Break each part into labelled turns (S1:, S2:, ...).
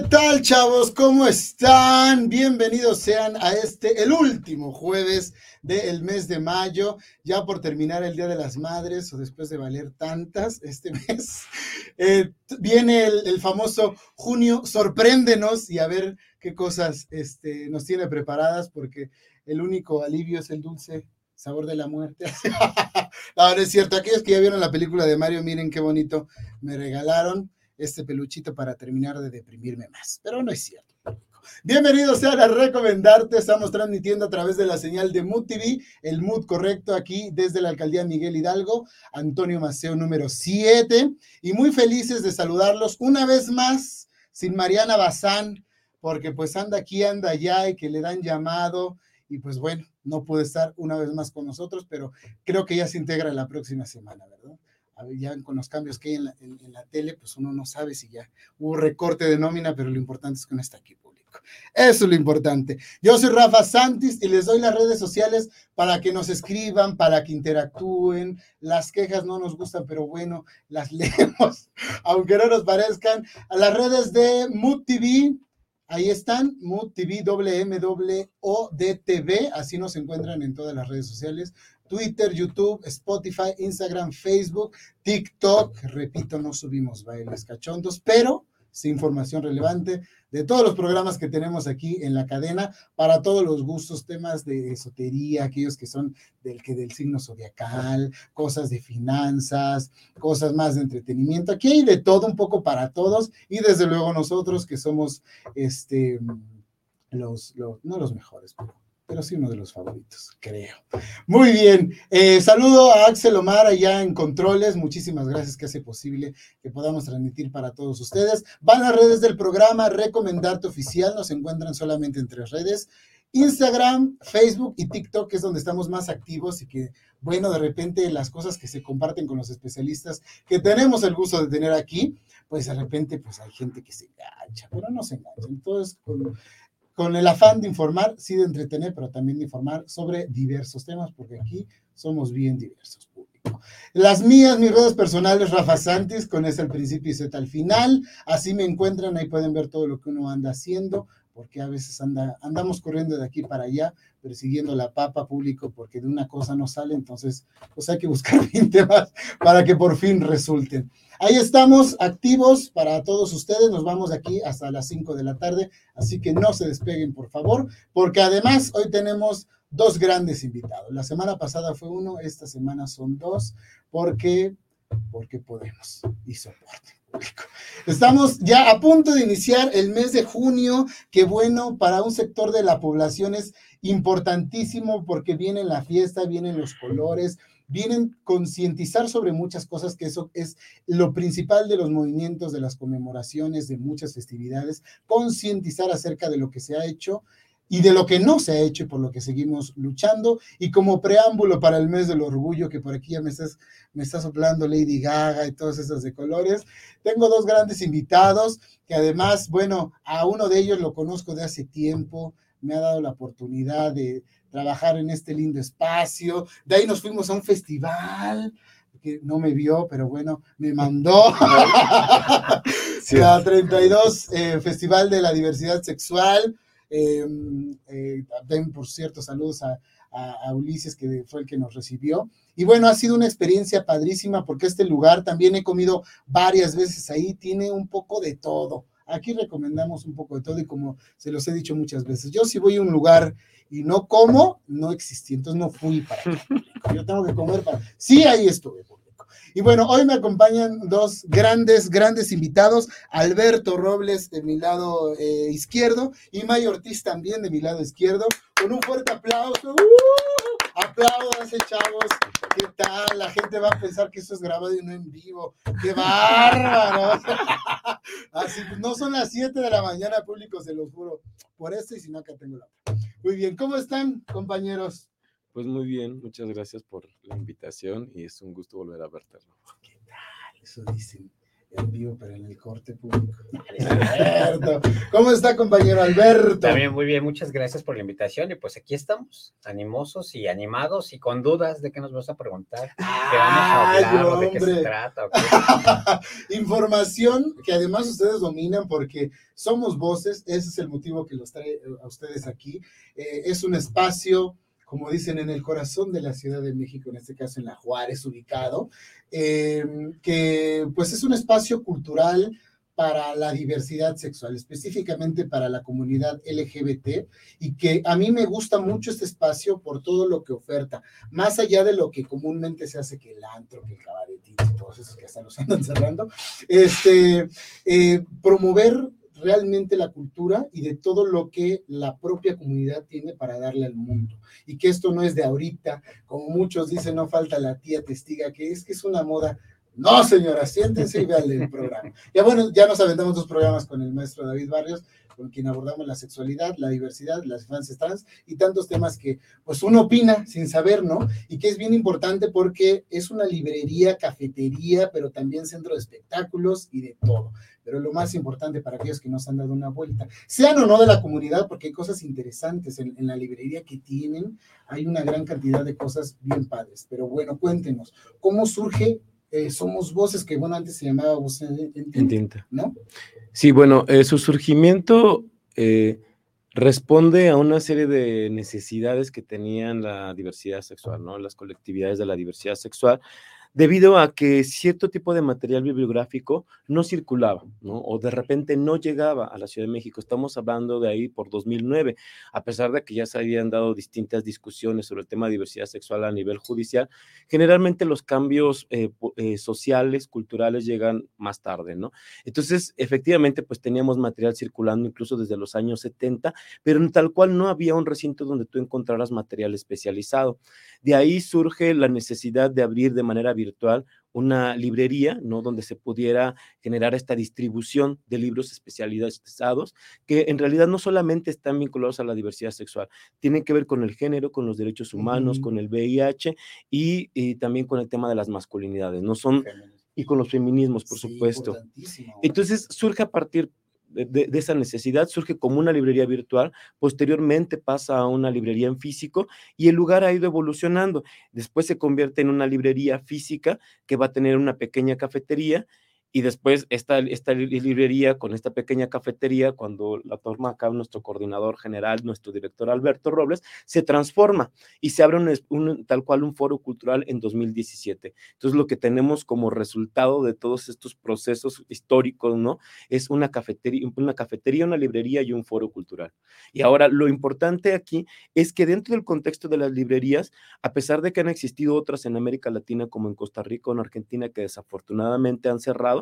S1: ¿qué tal, chavos? ¿Cómo están? Bienvenidos sean a este, el último jueves del mes de mayo, ya por terminar el Día de las Madres o después de valer tantas este mes. Eh, viene el, famoso junio, sorpréndenos y a ver qué cosas este, nos tiene preparadas, porque el único alivio es el dulce sabor de la muerte. Ahora es cierto, aquellos que ya vieron la película de Mario, miren qué bonito me regalaron este peluchito para terminar de deprimirme más, pero no es cierto. Bienvenidos sean a Recomendarte, estamos transmitiendo a través de la señal de Mood TV, el Mood correcto aquí desde la alcaldía Miguel Hidalgo, Antonio Maceo número 7, y muy felices de saludarlos una vez más, sin Mariana Bazán, porque pues anda aquí, anda allá y que le dan llamado, y pues bueno, no puede estar una vez más con nosotros, pero creo que ya se integra la próxima semana, ¿verdad? Ya con los cambios que hay en la, tele, pues uno no sabe si ya hubo recorte de nómina, pero lo importante es que no está aquí público. Eso es lo importante. Yo soy Rafa Santis y les doy las redes sociales para que nos escriban, para que interactúen. Las quejas no nos gustan, pero bueno, las leemos, aunque no nos parezcan. A las redes de Mood TV, Ahí están, Mood TV, WMWODTV, así nos encuentran en todas las redes sociales. Twitter, YouTube, Spotify, Instagram, Facebook, TikTok. Repito, no subimos bailes cachondos, pero sí información relevante de todos los programas que tenemos aquí en la cadena para todos los gustos, temas de esotería, aquellos que son del que del signo zodiacal, cosas de finanzas, cosas más de entretenimiento. Aquí hay de todo un poco para todos y desde luego nosotros que somos este los, los no los mejores, pero pero sí uno de los favoritos, creo. Muy bien, eh, saludo a Axel Omar allá en Controles, muchísimas gracias que hace posible que podamos transmitir para todos ustedes. Van a redes del programa, recomendarte oficial, nos encuentran solamente en tres redes. Instagram, Facebook y TikTok, que es donde estamos más activos y que, bueno, de repente las cosas que se comparten con los especialistas que tenemos el gusto de tener aquí, pues de repente pues hay gente que se engancha, pero no se engancha. Entonces, con, con el afán de informar, sí de entretener, pero también de informar sobre diversos temas, porque aquí somos bien diversos, público. Las mías, mis redes personales, Rafa Santis, con ese al principio y Z al final. Así me encuentran, ahí pueden ver todo lo que uno anda haciendo, porque a veces anda, andamos corriendo de aquí para allá, persiguiendo la papa público, porque de una cosa no sale, entonces pues hay que buscar 20 más para que por fin resulten. Ahí estamos activos para todos ustedes. Nos vamos de aquí hasta las 5 de la tarde, así que no se despeguen, por favor, porque además hoy tenemos dos grandes invitados. La semana pasada fue uno, esta semana son dos, porque, porque podemos y Estamos ya a punto de iniciar el mes de junio, que bueno, para un sector de la población es importantísimo porque viene la fiesta, vienen los colores, vienen concientizar sobre muchas cosas, que eso es lo principal de los movimientos, de las conmemoraciones, de muchas festividades, concientizar acerca de lo que se ha hecho y de lo que no se ha hecho y por lo que seguimos luchando. Y como preámbulo para el mes del orgullo, que por aquí ya me estás, me está soplando Lady Gaga y todas esas de colores, tengo dos grandes invitados que además, bueno, a uno de ellos lo conozco de hace tiempo, me ha dado la oportunidad de, trabajar en este lindo espacio. De ahí nos fuimos a un festival que no me vio, pero bueno, me mandó sí. a 32 eh, Festival de la Diversidad Sexual. Em, eh, también, por cierto, saludos a, a, Ulises, que fue el que nos recibió. Y bueno, ha sido una experiencia padrísima porque este lugar también he comido varias veces ahí, tiene un poco de todo. Aquí recomendamos un poco de todo y como se los he dicho muchas veces, yo si voy a un lugar y no como, no existí, entonces no fui para allá. Yo tengo que comer para... Sí, ahí estuve. Y bueno, hoy me acompañan dos grandes, grandes invitados, Alberto Robles de mi lado eh, izquierdo y May Ortiz también de mi lado izquierdo. Con un fuerte aplauso. ¡Uh! Aplaudanse, chavos. ¿Qué tal? La gente va a pensar que esto es grabado y no en vivo. ¡Qué bárbaro! Así, pues no son las 7 de la mañana, público, se los juro. Por esto y si no, acá tengo la. Muy bien, ¿cómo están, compañeros?
S2: Pues muy bien, muchas gracias por la invitación y es un gusto volver a verte.
S1: ¿Qué tal? Eso dicen. en vivo, pero en el corte público. Alberto. ¿Cómo está, compañero Alberto?
S2: También muy bien, muchas gracias por la invitación. Y pues aquí estamos, animosos y animados y con dudas de qué nos vas a preguntar. ¿Qué vamos a hablar? ¿De qué se trata?
S1: Información que además ustedes dominan porque somos voces, ese es el motivo que los trae a ustedes aquí. Eh, es un espacio como dicen, en el corazón de la Ciudad de México, en este caso en La Juárez, ubicado, eh, que pues es un espacio cultural para la diversidad sexual, específicamente para la comunidad LGBT, y que a mí me gusta mucho este espacio por todo lo que oferta, más allá de lo que comúnmente se hace que el antro, que el cabaretito todos esos que hasta los andan cerrando, este, eh, promover realmente la cultura y de todo lo que la propia comunidad tiene para darle al mundo. Y que esto no es de ahorita, como muchos dicen, no falta la tía testiga, que es que es una moda. No, señora, siéntense y vean el programa. Ya bueno, ya nos aventamos dos programas con el maestro David Barrios, con quien abordamos la sexualidad, la diversidad, las infancias trans y tantos temas que pues uno opina sin saber, ¿no? Y que es bien importante porque es una librería, cafetería, pero también centro de espectáculos y de todo pero lo más importante para aquellos que nos han dado una vuelta, sean o no de la comunidad, porque hay cosas interesantes en, la librería que tienen, hay una gran cantidad de cosas bien padres, pero bueno, cuéntenos, ¿cómo surge eh, Somos Voces, que bueno, antes se llamaba Voces en, Tinta, ¿no?
S3: Sí, bueno, eh, su surgimiento eh, responde a una serie de necesidades que tenían la diversidad sexual, ¿no? Las colectividades de la diversidad sexual debido a que cierto tipo de material bibliográfico no circulaba, ¿no? O de repente no llegaba a la Ciudad de México. Estamos hablando de ahí por 2009, a pesar de que ya se habían dado distintas discusiones sobre el tema de diversidad sexual a nivel judicial, generalmente los cambios eh, eh, sociales, culturales llegan más tarde, ¿no? Entonces, efectivamente, pues teníamos material circulando incluso desde los años 70, pero tal cual no había un recinto donde tú encontraras material especializado. De ahí surge la necesidad de abrir de manera virtual una librería, ¿no? Donde se pudiera generar esta distribución de libros especializados que en realidad no solamente están vinculados a la diversidad sexual, tienen que ver con el género, con los derechos humanos, con el VIH y, también con el tema de las masculinidades, no son y con los feminismos, por supuesto. Entonces surge a partir de, esa necesidad, surge como una librería virtual, posteriormente pasa a una librería en físico y el lugar ha ido evolucionando. Después se convierte en una librería física que va a tener una pequeña cafetería y después esta, esta librería con esta pequeña cafetería, cuando la toma acá nuestro coordinador general, nuestro director Alberto Robles, se transforma y se abre un, tal cual un foro cultural en 2017. Entonces lo que tenemos como resultado de todos estos procesos históricos, ¿no? Es una cafetería, una cafetería, una librería y un foro cultural. Y ahora lo importante aquí es que dentro del contexto de las librerías, a pesar de que han existido otras en América Latina como en Costa Rica o en Argentina que desafortunadamente han cerrado,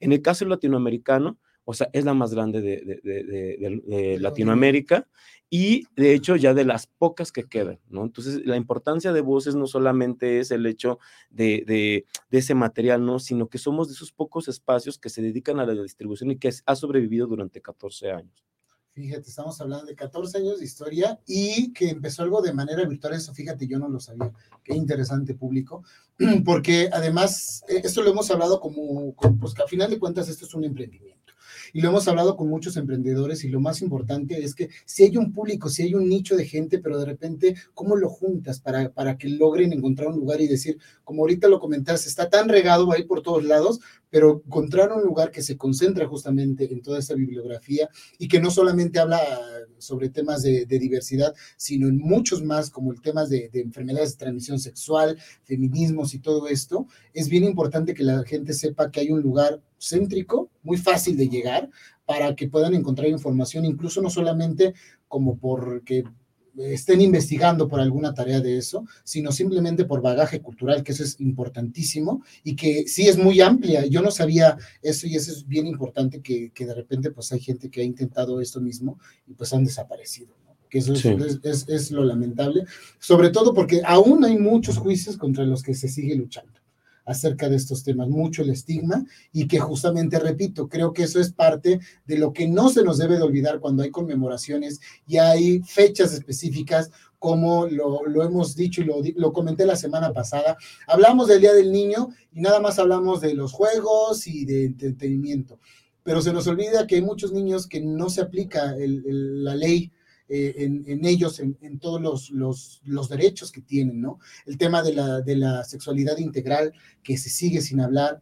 S3: en el caso latinoamericano, o sea, es la más grande de, Latinoamérica y de hecho ya de las pocas que quedan, ¿no? Entonces, la importancia de voces no solamente es el hecho de, ese material, ¿no? Sino que somos de esos pocos espacios que se dedican a la distribución y que ha sobrevivido durante 14 años.
S1: Fíjate, estamos hablando de 14 años de historia y que empezó algo de manera virtual. Eso, fíjate, yo no lo sabía. Qué interesante público. Porque además, eh, esto lo hemos hablado como, pues que a final de cuentas esto es un emprendimiento y lo hemos hablado con muchos emprendedores y lo más importante es que si hay un público, si hay un nicho de gente, pero de repente, ¿cómo lo juntas para, para que logren encontrar un lugar y decir, como ahorita lo comentaste, está tan regado ahí por todos lados, pero encontrar un lugar que se concentra justamente en toda esa bibliografía y que no solamente habla sobre temas de, diversidad, sino en muchos más, como el tema de, enfermedades de transmisión sexual, feminismos y todo esto, es bien importante que la gente sepa que hay un lugar céntrico, muy fácil de llegar, para que puedan encontrar información, incluso no solamente como porque estén investigando por alguna tarea de eso, sino simplemente por bagaje cultural, que eso es importantísimo y que sí es muy amplia. Yo no sabía eso y eso es bien importante que, que de repente pues hay gente que ha intentado esto mismo y pues han desaparecido. que eso es, es, es, lo lamentable, sobre todo porque aún hay muchos juicios contra los que se sigue luchando acerca de estos temas, mucho el estigma y que justamente, repito, creo que eso es parte de lo que no se nos debe de olvidar cuando hay conmemoraciones y hay fechas específicas, como lo, hemos dicho y lo, lo, comenté la semana pasada, hablamos del Día del Niño y nada más hablamos de los juegos y de entretenimiento, pero se nos olvida que hay muchos niños que no se aplica la ley eh, en, ellos, en, todos los, los, derechos que tienen, ¿no? El tema de la, de la sexualidad integral que se sigue sin hablar,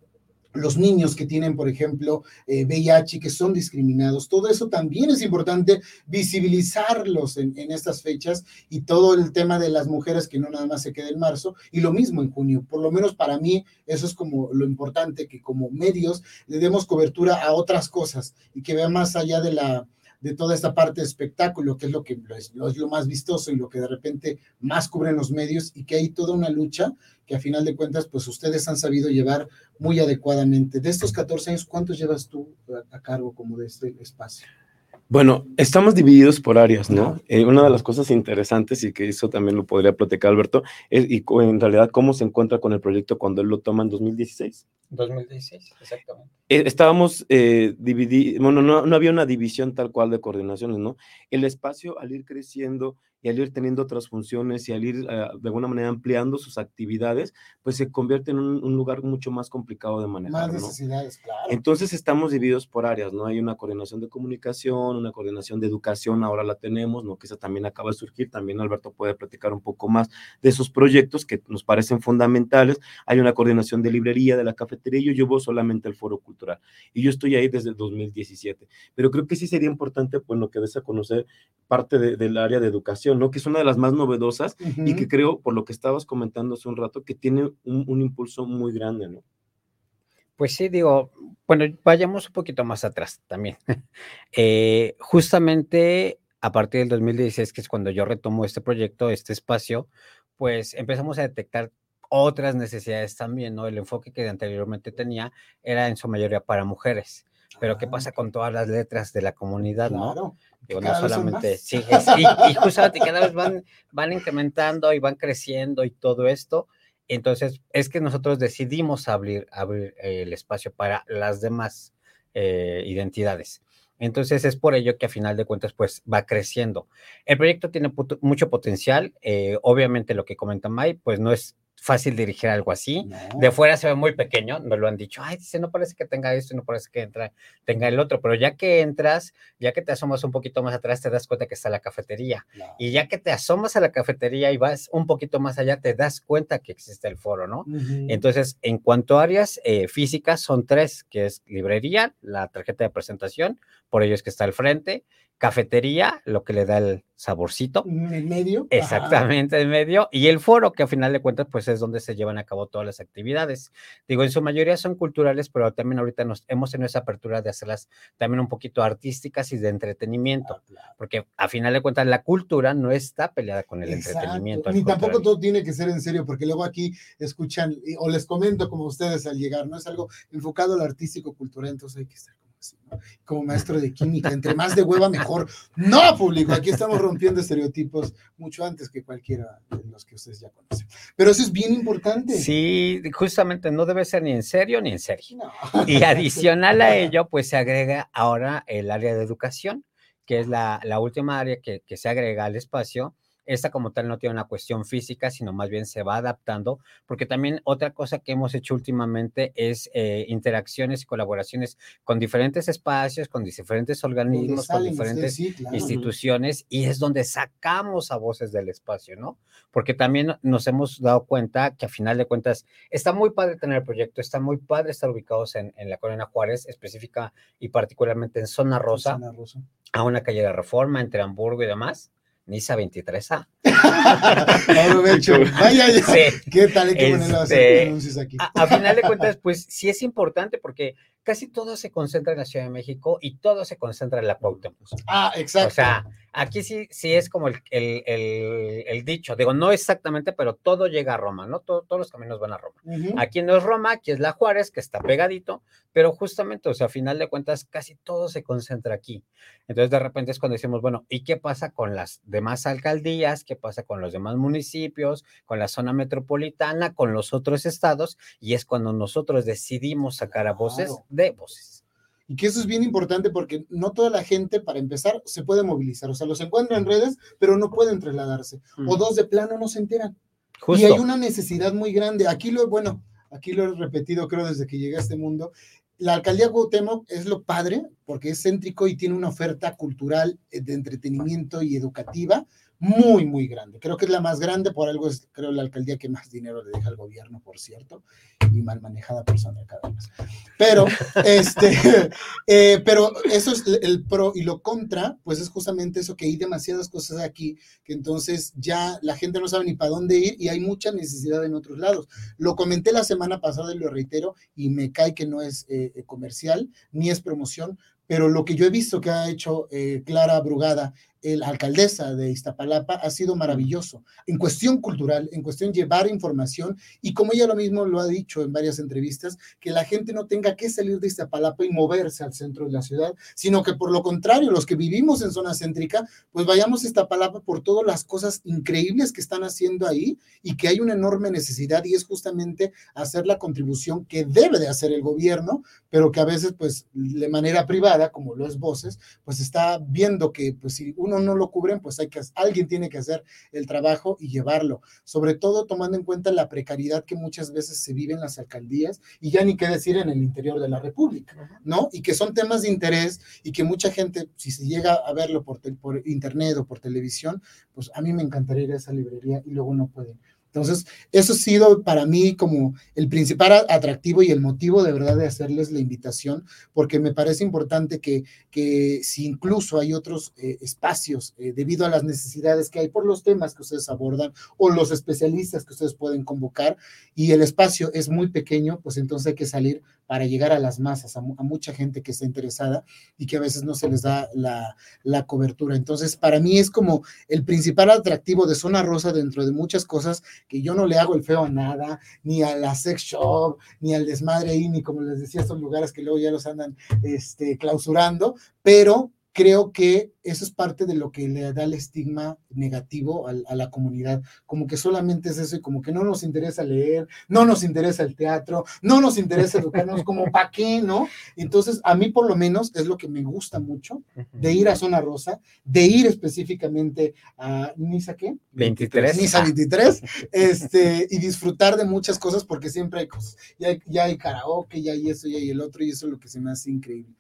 S1: los niños que tienen, por ejemplo, eh, VIH, que son discriminados. Todo eso también es importante visibilizarlos en, estas fechas y todo el tema de las mujeres que no nada más se queda en marzo y lo mismo en junio. Por lo menos para mí eso es como lo importante, que como medios le demos cobertura a otras cosas y que vea más allá de la de toda esta parte de espectáculo, que es lo que es, lo más vistoso y lo que de repente más cubren los medios y que hay toda una lucha que a final de cuentas, pues ustedes han sabido llevar muy adecuadamente. De estos 14 años, ¿cuántos llevas tú a, cargo como de este espacio?
S3: Bueno, estamos divididos por áreas, ¿no? Eh, una de las cosas interesantes y que eso también lo podría platicar Alberto, es y en realidad cómo se encuentra con el proyecto cuando él lo toma en 2016.
S2: 2016, exactamente.
S3: Eh, estábamos eh, divididos, bueno, no, no, había una división tal cual de coordinaciones, ¿no? El espacio al ir creciendo y al ir teniendo otras funciones y al ir eh, de alguna manera ampliando sus actividades, pues se convierte en un, lugar mucho más complicado de manejar.
S1: Más necesidades, claro.
S3: Entonces estamos divididos por áreas, ¿no? Hay una coordinación de comunicación, una coordinación de educación, ahora la tenemos, ¿no? Que esa también acaba de surgir, también Alberto puede platicar un poco más de esos proyectos que nos parecen fundamentales. Hay una coordinación de librería, de la cafetería, yo llevo solamente el foro cultural y yo estoy ahí desde el 2017, pero creo que sí sería importante, pues, lo que des a conocer parte del área de educación que es una de las más novedosas y que creo, por lo que estabas comentando hace un rato, que tiene un, impulso muy grande, ¿no?
S2: Pues sí, digo, bueno, vayamos un poquito más atrás también. Eh, justamente a partir del 2016, que es cuando yo retomo este proyecto, este espacio, pues empezamos a detectar otras necesidades también, ¿no? El enfoque que anteriormente tenía era en su mayoría para mujeres. Pero ¿qué ah, pasa con todas las letras de la comunidad, no? no solamente, sí, y, justamente cada vez van, van incrementando y van creciendo y todo esto. Entonces, es que nosotros decidimos abrir, abrir el espacio para las demás eh, identidades. Entonces es por ello que a final de cuentas pues va creciendo. El proyecto tiene mucho potencial. Eh, obviamente lo que comenta May pues no es fácil dirigir algo así. De fuera se ve muy pequeño, me lo han dicho, ay, dice, no parece que tenga esto, no parece que entra, tenga el otro, pero ya que entras, ya que te asomas un poquito más atrás, te das cuenta que está la cafetería. Y ya que te asomas a la cafetería y vas un poquito más allá, te das cuenta que existe el foro, ¿no? Entonces, en cuanto a áreas eh, físicas, son tres, que es librería, la tarjeta de presentación, por ello es que está al frente, cafetería, lo que le da el saborcito.
S1: En medio.
S2: Exactamente, en medio. Y el foro, que a final de cuentas, pues es donde se llevan a cabo todas las actividades. Digo, en su mayoría son culturales, pero también ahorita nos hemos tenido esa apertura de hacerlas también un poquito artísticas y de entretenimiento, ah, porque a final de cuentas la cultura no está peleada con el entretenimiento.
S1: Ni tampoco todo tiene que ser en serio, porque luego aquí escuchan, o les comento como ustedes al llegar, no es algo enfocado al artístico cultural, entonces hay que estar como maestro de química, entre más de hueva mejor. No, público, aquí estamos rompiendo estereotipos mucho antes que cualquiera de los que ustedes ya conocen. Pero eso es bien importante.
S2: Sí, justamente no debe ser ni en serio ni en serio. Y adicional a ello, pues se agrega ahora el área de educación, que es la, última área que, que se agrega al espacio esta como tal no tiene una cuestión física, sino más bien se va adaptando, porque también otra cosa que hemos hecho últimamente es eh, interacciones y colaboraciones con diferentes espacios, con diferentes organismos, con diferentes instituciones, y es donde sacamos a voces del espacio, ¿no? Porque también nos hemos dado cuenta que a final de cuentas está muy padre tener el proyecto, está muy padre estar ubicados en, la Colonia Juárez, específica y particularmente en Zona Rosa, Zona Rosa. a una calle de reforma entre Hamburgo y demás Nisa 23A.
S1: Vaya, ¿Qué tal? Qué este,
S2: aquí. A, final de cuentas, pues sí es importante porque casi todo se concentra en la Ciudad de México y todo se concentra en la Cuauhtémoc.
S1: Ah, exacto.
S2: O sea, aquí sí, sí es como el, el, dicho, digo, no exactamente, pero todo llega a Roma, ¿no? todos los caminos van a Roma. Aquí no es Roma, aquí es la Juárez, que está pegadito, pero justamente, o sea, a final de cuentas, casi todo se concentra aquí. Entonces, de repente es cuando decimos, bueno, ¿y qué pasa con las demás alcaldías? ¿Qué pasa con los demás municipios? ¿Con la zona metropolitana? ¿Con los otros estados? Y es cuando nosotros decidimos sacar a voces de voces.
S1: Y que eso es bien importante porque no toda la gente, para empezar, se puede movilizar. O sea, los encuentra en redes, pero no pueden trasladarse. O dos de plano no se enteran. Y hay una necesidad muy grande. Aquí lo, bueno, aquí lo he repetido creo desde que llegué a este mundo. La alcaldía Cuauhtémoc es lo padre porque es céntrico y tiene una oferta cultural eh, de entretenimiento y educativa muy, muy grande. Creo que es la más grande, por algo es, creo, la alcaldía que más dinero le deja al gobierno, por cierto, y mal manejada persona cada vez. Pero, este, eh, pero eso es el pro y lo contra, pues es justamente eso que hay demasiadas cosas aquí, que entonces ya la gente no sabe ni para dónde ir y hay mucha necesidad en otros lados. Lo comenté la semana pasada y lo reitero, y me cae que no es eh, comercial ni es promoción, pero lo que yo he visto que ha hecho eh, Clara Brugada la alcaldesa de Iztapalapa ha sido maravilloso en cuestión cultural, en cuestión llevar información y como ella lo mismo lo ha dicho en varias entrevistas, que la gente no tenga que salir de Iztapalapa y moverse al centro de la ciudad, sino que por lo contrario, los que vivimos en zona céntrica, pues vayamos a Iztapalapa por todas las cosas increíbles que están haciendo ahí y que hay una enorme necesidad y es justamente hacer la contribución que debe de hacer el gobierno, pero que a veces pues de manera privada, como lo es Voces, pues está viendo que pues si uno no lo cubren, pues hay que, alguien tiene que hacer el trabajo y llevarlo, sobre todo tomando en cuenta la precariedad que muchas veces se vive en las alcaldías y ya ni qué decir en el interior de la República, ¿no? Y que son temas de interés y que mucha gente, si se llega a verlo por, por internet o por televisión, pues a mí me encantaría ir a esa librería y luego no pueden. Entonces, eso ha sido para mí como el principal atractivo y el motivo de verdad de hacerles la invitación, porque me parece importante que, que si incluso hay otros eh, espacios eh, debido a las necesidades que hay por los temas que ustedes abordan o los especialistas que ustedes pueden convocar y el espacio es muy pequeño, pues entonces hay que salir para llegar a las masas, a, mucha gente que está interesada y que a veces no se les da la, la, cobertura. Entonces, para mí es como el principal atractivo de Zona Rosa dentro de muchas cosas que yo no le hago el feo a nada, ni a la sex shop, ni al desmadre ahí, ni como les decía, estos lugares que luego ya los andan este, clausurando, pero creo que eso es parte de lo que le da el estigma negativo a, la comunidad, como que solamente es eso y como que no nos interesa leer, no nos interesa el teatro, no nos interesa educarnos, como para qué, ¿no? Entonces, a mí por lo menos es lo que me gusta mucho de ir a Zona Rosa, de ir específicamente a Nisa qué?
S2: 23.
S1: Nisa 23, este, y disfrutar de muchas cosas porque siempre hay cosas, ya hay, ya hay karaoke, ya hay eso, ya hay el otro, y eso es lo que se me hace increíble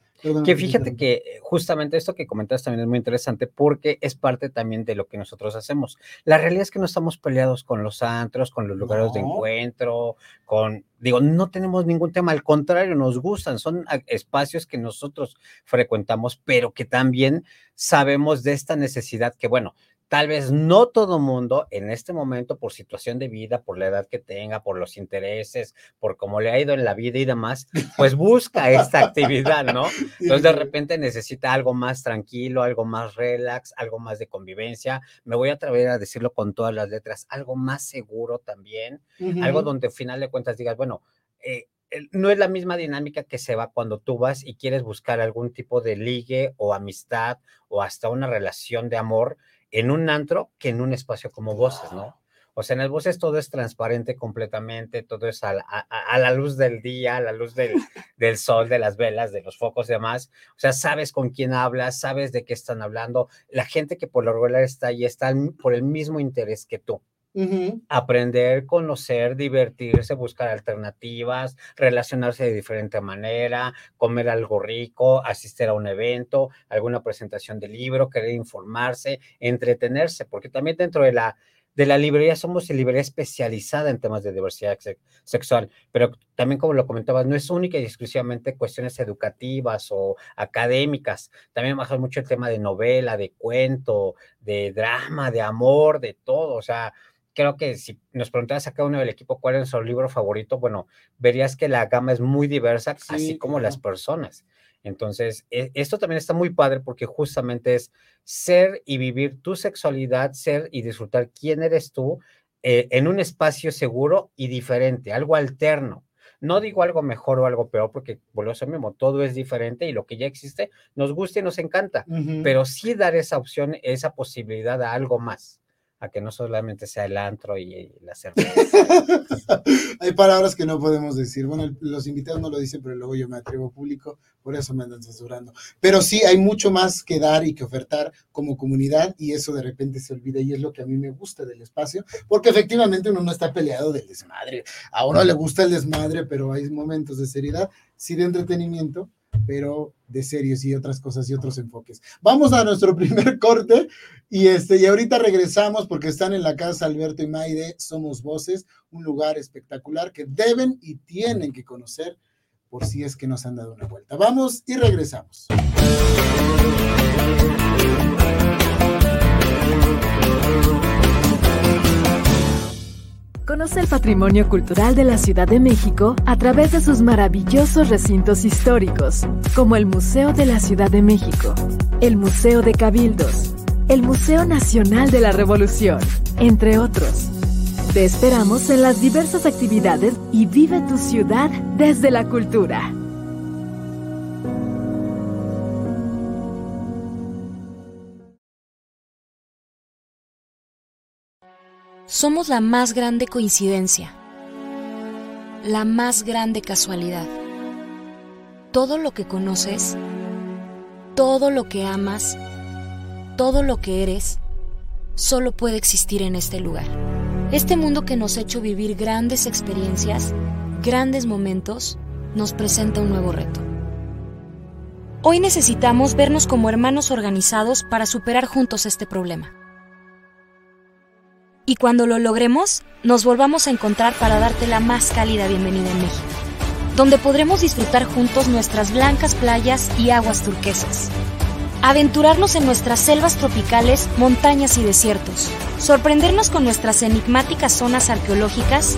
S2: que fíjate que eh, justamente esto que comentas también es muy interesante porque es parte también de lo que nosotros hacemos. La realidad es que no estamos peleados con los antros, con los lugares de encuentro, con, digo, no tenemos ningún tema, al contrario, nos gustan, son espacios que nosotros frecuentamos, pero que también sabemos de esta necesidad que, bueno, Tal vez no todo mundo en este momento, por situación de vida, por la edad que tenga, por los intereses, por cómo le ha ido en la vida y demás, pues busca esta actividad, ¿no? Entonces de repente necesita algo más tranquilo, algo más relax, algo más de convivencia. Me voy a atrever a decirlo con todas las letras, algo más seguro también, algo donde al final de cuentas digas, bueno, eh, no es la misma dinámica que se va cuando tú vas y quieres buscar algún tipo de ligue o amistad o hasta una relación de amor en un antro que en un espacio como voces, ¿no? O sea, en el voces todo es transparente completamente, todo es a la, luz del día, a la luz del, del, sol, de las velas, de los focos y demás. O sea, sabes con quién hablas, sabes de qué están hablando. La gente que por lo regular está ahí está por el mismo interés que tú. Aprender, conocer, divertirse, buscar alternativas, relacionarse de diferente manera, comer algo rico, asistir a un evento, alguna presentación de libro, querer informarse, entretenerse, porque también dentro de la, de la librería somos librería especializada en temas de diversidad sexual, pero también como lo comentabas, no es única y exclusivamente cuestiones educativas o académicas, también baja mucho el tema de novela, de cuento, de drama, de amor, de todo, o sea, creo que si nos preguntas a cada uno del equipo cuál es su libro favorito, bueno, verías que la gama es muy diversa, así como las personas. Entonces, e, esto también está muy padre porque justamente es ser y vivir tu sexualidad, ser y disfrutar quién eres tú eh, en un espacio seguro y diferente, algo alterno. No digo algo mejor o algo peor porque, por eso mismo, todo es diferente y lo que ya existe nos gusta y nos encanta, pero sí dar esa opción, esa posibilidad a algo más a que no solamente sea el antro y, la cerveza.
S1: Hay palabras que no podemos decir. Bueno, los invitados no lo dicen, pero luego yo me atrevo público, por eso me andan censurando. Pero sí, hay mucho más que dar y que ofertar como comunidad y eso de repente se olvida y es lo que a mí me gusta del espacio, porque efectivamente uno no está peleado del desmadre. A uno le gusta el desmadre, pero hay momentos de seriedad, sí de entretenimiento, pero de series y otras cosas y otros enfoques. Vamos a nuestro primer corte y este y ahorita regresamos porque están en la casa Alberto y Maide, Somos Voces, un lugar espectacular que deben y tienen que conocer por si es que nos han dado una vuelta. Vamos y regresamos.
S4: Conoce el patrimonio cultural de la Ciudad de México a través de sus maravillosos recintos históricos, como el Museo de la Ciudad de México, el Museo de Cabildos, el Museo Nacional de la Revolución, entre otros. Te esperamos en las diversas actividades y vive tu ciudad desde la cultura.
S5: Somos la más grande coincidencia, la más grande casualidad. Todo lo que conoces, todo lo que amas, todo lo que eres, solo puede existir en este lugar. Este mundo que nos ha hecho vivir grandes experiencias, grandes momentos, nos presenta un nuevo reto. Hoy necesitamos vernos como hermanos organizados para superar juntos este problema y cuando lo logremos, nos volvamos a encontrar para darte la más cálida bienvenida en México, donde podremos disfrutar juntos nuestras blancas playas y aguas turquesas. Aventurarnos en nuestras selvas tropicales, montañas y desiertos. Sorprendernos con nuestras enigmáticas zonas arqueológicas,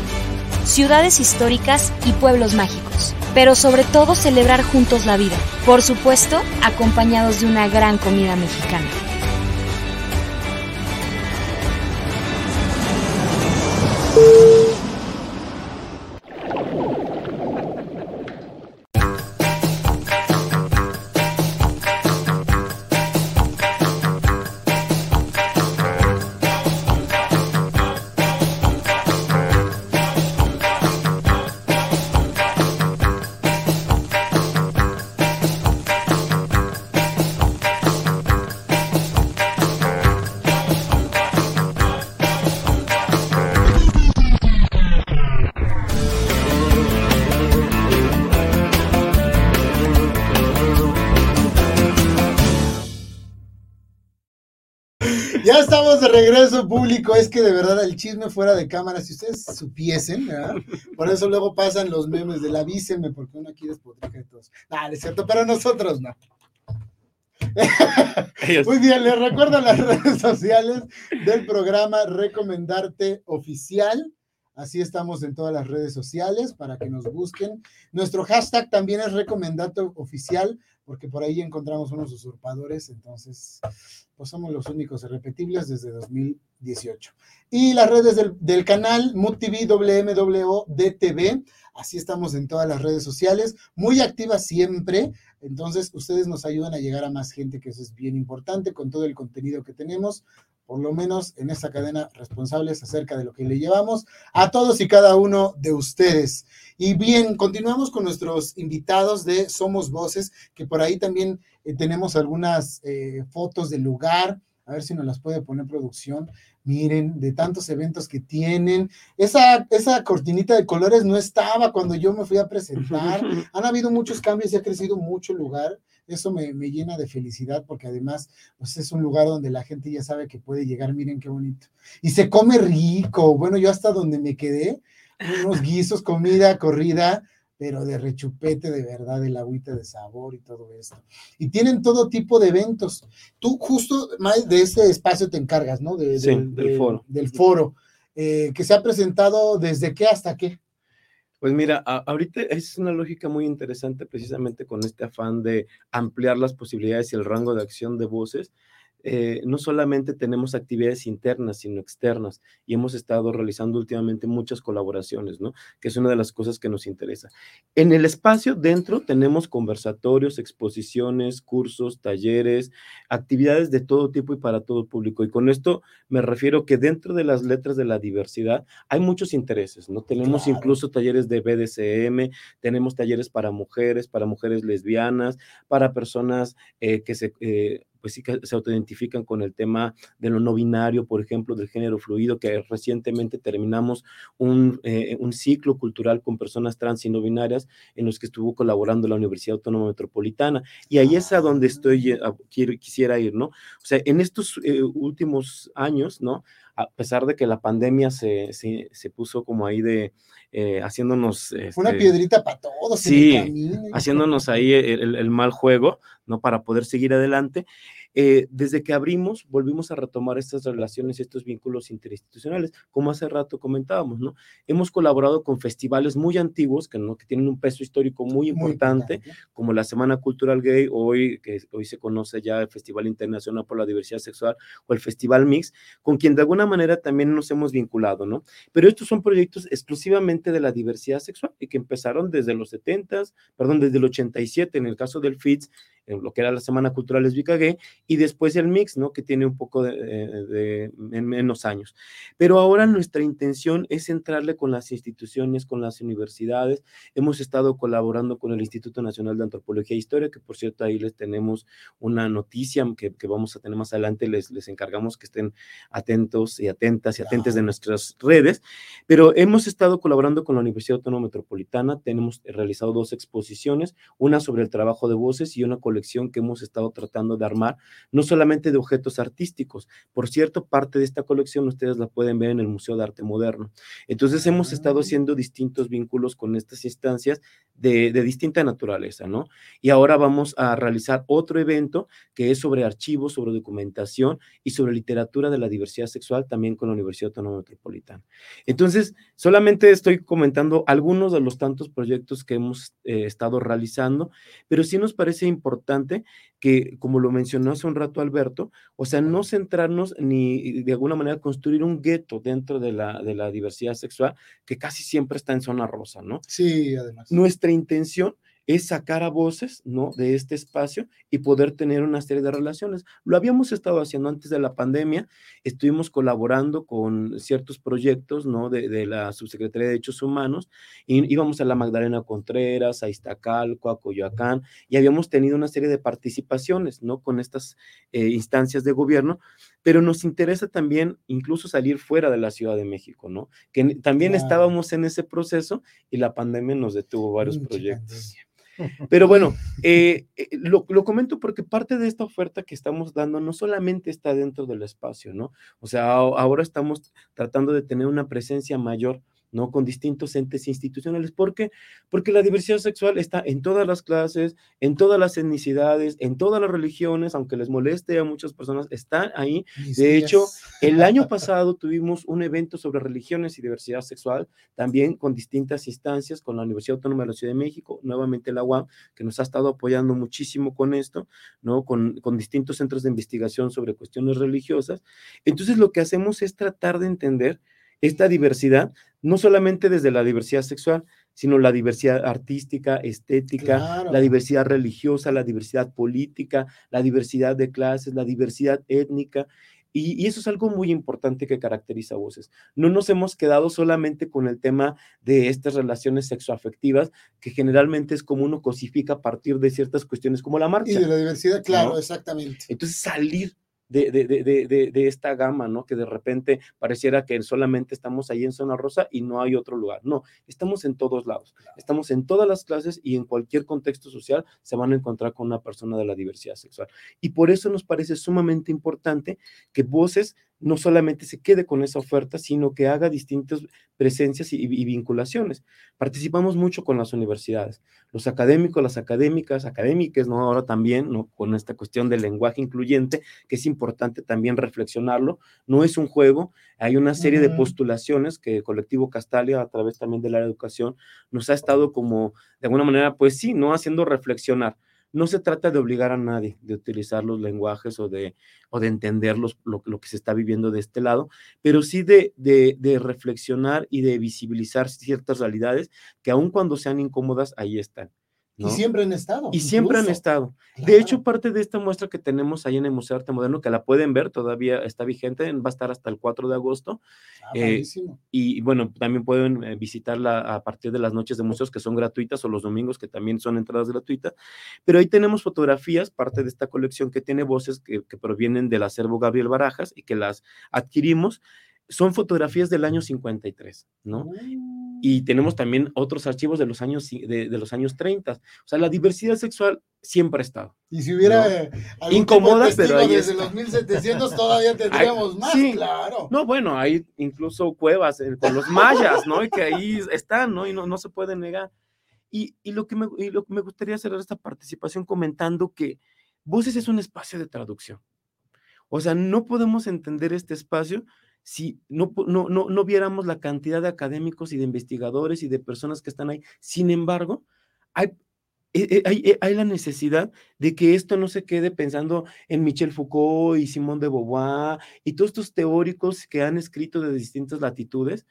S5: ciudades históricas y pueblos mágicos. Pero sobre todo celebrar juntos la vida. Por supuesto, acompañados de una gran comida mexicana.
S1: De público. Es que de verdad el chisme fuera de cámara, si ustedes supiesen, ¿verdad? Por eso luego pasan los memes del avísenme, porque uno aquí despotrica de todos. Nada, es cierto, pero nosotros no. Muy bien, les recuerdo las redes sociales del programa Recomendarte Oficial. Así estamos en todas las redes sociales para que nos busquen. Nuestro hashtag también es Recomendarte Oficial, porque por ahí encontramos unos usurpadores, entonces pues somos los únicos irrepetibles desde 2018. Y las redes del, del canal MUTV WMWO DTV, así estamos en todas las redes sociales, muy activas siempre, entonces ustedes nos ayudan a llegar a más gente, que eso es bien importante con todo el contenido que tenemos, por lo menos en esta cadena responsables acerca de lo que le llevamos a todos y cada uno de ustedes. Y bien, continuamos con nuestros invitados de Somos Voces, que por ahí también eh, tenemos algunas eh, fotos del lugar, a ver si nos las puede poner producción. Miren, de tantos eventos que tienen. Esa, esa cortinita de colores no estaba cuando yo me fui a presentar. Han habido muchos cambios y ha crecido mucho el lugar. Eso me, me, llena de felicidad porque además pues es un lugar donde la gente ya sabe que puede llegar. Miren qué bonito. Y se come rico. Bueno, yo hasta donde me quedé, unos guisos, comida, corrida, pero de rechupete de verdad, el agüita de sabor y todo esto. Y tienen todo tipo de eventos. Tú justo, de ese espacio te encargas, ¿no? De,
S3: sí, del, foro.
S1: Del foro, eh, que se ha presentado desde qué hasta qué.
S3: Pues mira, ahorita es una lógica muy interesante precisamente con este afán de ampliar las posibilidades y el rango de acción de voces eh, no solamente tenemos actividades internas, sino externas, y hemos estado realizando últimamente muchas colaboraciones, ¿no? Que es una de las cosas que nos interesa. En el espacio dentro tenemos conversatorios, exposiciones, cursos, talleres, actividades de todo tipo y para todo público. Y con esto me refiero que dentro de las letras de la diversidad hay muchos intereses, ¿no? Tenemos incluso talleres de BDSM, tenemos talleres para mujeres, para mujeres lesbianas, para personas eh, que se... Eh, pues sí que se autoidentifican con el tema de lo no binario, por ejemplo, del género fluido, que recientemente terminamos un, eh, un, ciclo cultural con personas trans y no binarias en los que estuvo colaborando la Universidad Autónoma Metropolitana. Y ahí es a donde estoy, eh, quiero, quisiera ir, ¿no? O sea, en estos eh, últimos años, ¿no? A pesar de que la pandemia se, se, se puso como ahí de, eh, haciéndonos...
S1: Una este, piedrita para todos.
S3: Sí, haciéndonos ahí el, el, mal juego, ¿no? Para poder seguir adelante. Eh, desde que abrimos, volvimos a retomar estas relaciones, estos vínculos interinstitucionales, como hace rato comentábamos, ¿no? Hemos colaborado con festivales muy antiguos, que, ¿no? que tienen un peso histórico muy importante, muy como la Semana Cultural Gay, hoy, que hoy se conoce ya el Festival Internacional por la Diversidad Sexual, o el Festival Mix, con quien de alguna manera también nos hemos vinculado, ¿no? Pero estos son proyectos exclusivamente de la diversidad sexual y que empezaron desde los 70, perdón, desde el 87, en el caso del FITS, en lo que era la Semana Cultural Lésbica Gay, y después el mix, ¿no? Que tiene un poco de, de, de, menos años. Pero ahora nuestra intención es entrarle con las instituciones, con las universidades. Hemos estado colaborando con el Instituto Nacional de Antropología e Historia, que por cierto ahí les tenemos una noticia que, que vamos a tener más adelante, les, les encargamos que estén atentos y atentas y atentes de nuestras redes, pero hemos estado colaborando con la Universidad Autónoma Metropolitana, tenemos realizado dos exposiciones, una sobre el trabajo de voces y una colección que hemos estado tratando de armar no solamente de objetos artísticos. Por cierto, parte de esta colección ustedes la pueden ver en el Museo de Arte Moderno. Entonces hemos estado ah. haciendo distintos vínculos con estas instancias de, de distinta naturaleza, ¿no? Y ahora vamos a realizar otro evento que es sobre archivos, sobre documentación y sobre literatura de la diversidad sexual también con la Universidad Autónoma Metropolitana. Entonces, solamente estoy comentando algunos de los tantos proyectos que hemos eh, estado realizando, pero sí nos parece importante que, como lo mencionó hace un rato Alberto, o sea, no centrarnos ni de alguna manera construir un gueto dentro de la, de la diversidad sexual que casi siempre está en zona rosa, ¿no?
S1: Sí, además.
S3: Nuestra intención es sacar a voces, ¿no? De este espacio y poder tener una serie de relaciones. Lo habíamos estado haciendo antes de la pandemia, estuvimos colaborando con ciertos proyectos, ¿no? De, de la Subsecretaría de Derechos Humanos, y íbamos a la Magdalena Contreras, a Iztacalco, a Coyoacán, y habíamos tenido una serie de participaciones, ¿no? Con estas eh, instancias de gobierno, pero nos interesa también incluso salir fuera de la Ciudad de México, ¿no? Que también claro. estábamos en ese proceso y la pandemia nos detuvo varios Mucha proyectos. Pandemia. Pero bueno, eh, eh, lo, lo, comento porque parte de esta oferta que estamos dando no solamente está dentro del espacio, ¿no? O sea, ahora estamos tratando de tener una presencia mayor ¿no? Con distintos entes institucionales. ¿Por qué? Porque la diversidad sexual está en todas las clases, en todas las etnicidades, en todas las religiones, aunque les moleste a muchas personas, están ahí. De hecho, el año pasado tuvimos un evento sobre religiones y diversidad sexual, también con distintas instancias, con la Universidad Autónoma de la Ciudad de México, nuevamente la UAM, que nos ha estado apoyando muchísimo con esto, ¿no? Con, con distintos centros de investigación sobre cuestiones religiosas. Entonces, lo que hacemos es tratar de entender esta diversidad, no solamente desde la diversidad sexual, sino la diversidad artística, estética, claro. la diversidad religiosa, la diversidad política, la diversidad de clases, la diversidad étnica. Y, y, eso es algo muy importante que caracteriza a Voces. No nos hemos quedado solamente con el tema de estas relaciones sexoafectivas, que generalmente es como uno cosifica a partir de ciertas cuestiones como la marcha.
S1: Y de la diversidad, claro, ¿no? exactamente.
S3: Entonces, salir de, de, de, de, esta gama, ¿no? Que de repente pareciera que solamente estamos ahí en zona rosa y no hay otro lugar. No, estamos en todos lados, estamos en todas las clases y en cualquier contexto social se van a encontrar con una persona de la diversidad sexual. Y por eso nos parece sumamente importante que Voces no solamente se quede con esa oferta, sino que haga distintas presencias y, y, vinculaciones. Participamos mucho con las universidades, los académicos, las académicas, académicas, ¿no? Ahora también, ¿no? Con esta cuestión del lenguaje incluyente, que es importante también reflexionarlo. No es un juego, hay una serie uh -huh. de postulaciones que el colectivo Castalia, a través también de la educación, nos ha estado como, de alguna manera, pues sí, ¿no? Haciendo reflexionar no se trata de obligar a nadie de utilizar los lenguajes o de, o de entender lo, lo, que se está viviendo de este lado, pero sí de, de, de, reflexionar y de visibilizar ciertas realidades que aun cuando sean incómodas, ahí están.
S1: Y siempre han estado.
S3: Y siempre han estado. De hecho, parte de esta muestra que tenemos ahí en el Museo de Arte Moderno, que la pueden ver, todavía está vigente, va a estar hasta el 4 de agosto.
S1: Ah, eh,
S3: y bueno, también pueden eh, visitarla a partir de las noches de museos que son gratuitas o los domingos que también son entradas gratuitas. Pero ahí tenemos fotografías, parte de esta colección que tiene voces que, que provienen del acervo Gabriel Barajas y que las adquirimos son fotografías del año 53, ¿no?
S1: Uh.
S3: Y tenemos también otros archivos de los años, de, de, los años 30. O sea, la diversidad sexual siempre ha estado.
S1: Y si hubiera
S3: ¿no? incomoda, pero ahí
S1: desde los 1700 todavía tendríamos más,
S3: sí.
S1: claro.
S3: No, bueno, hay incluso cuevas eh, con los mayas, ¿no? Y que ahí están, ¿no? Y no, no se puede negar. Y, y, lo que me, y lo que me gustaría cerrar esta participación comentando que Voces es un espacio de traducción. O sea, no podemos entender este espacio si no, no, no, no, viéramos la cantidad de académicos y de investigadores y de personas que están ahí. Sin embargo, hay, eh, hay, eh, hay, la necesidad de que esto no se quede pensando en Michel Foucault y Simón de Beauvoir y todos estos teóricos que han escrito de distintas latitudes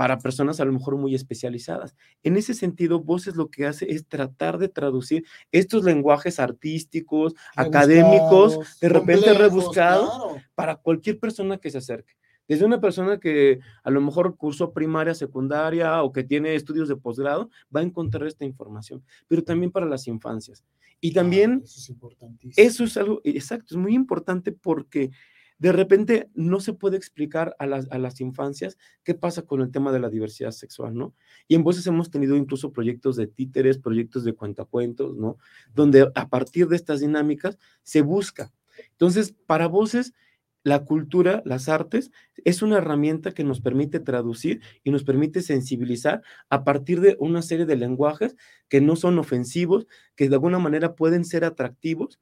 S3: para personas a lo mejor muy especializadas. En ese sentido, Voces lo que hace es tratar de traducir estos lenguajes artísticos, rebuscados, académicos, de repente rebuscados, claro. para cualquier persona que se acerque. Desde una persona que a lo mejor cursó primaria, secundaria o que tiene estudios de posgrado, va a encontrar esta información, pero también para las infancias. Y también
S1: ah, eso, es importantísimo.
S3: eso es algo, exacto, es muy importante porque de repente no se puede explicar a las, a las infancias qué pasa con el tema de la diversidad sexual, ¿no? Y en Voces hemos tenido incluso proyectos de títeres, proyectos de cuentacuentos, ¿no? Donde a partir de estas dinámicas se busca. Entonces, para Voces la cultura, las artes, es una herramienta que nos permite traducir y nos permite sensibilizar a partir de una serie de lenguajes que no son ofensivos, que de alguna manera pueden ser atractivos,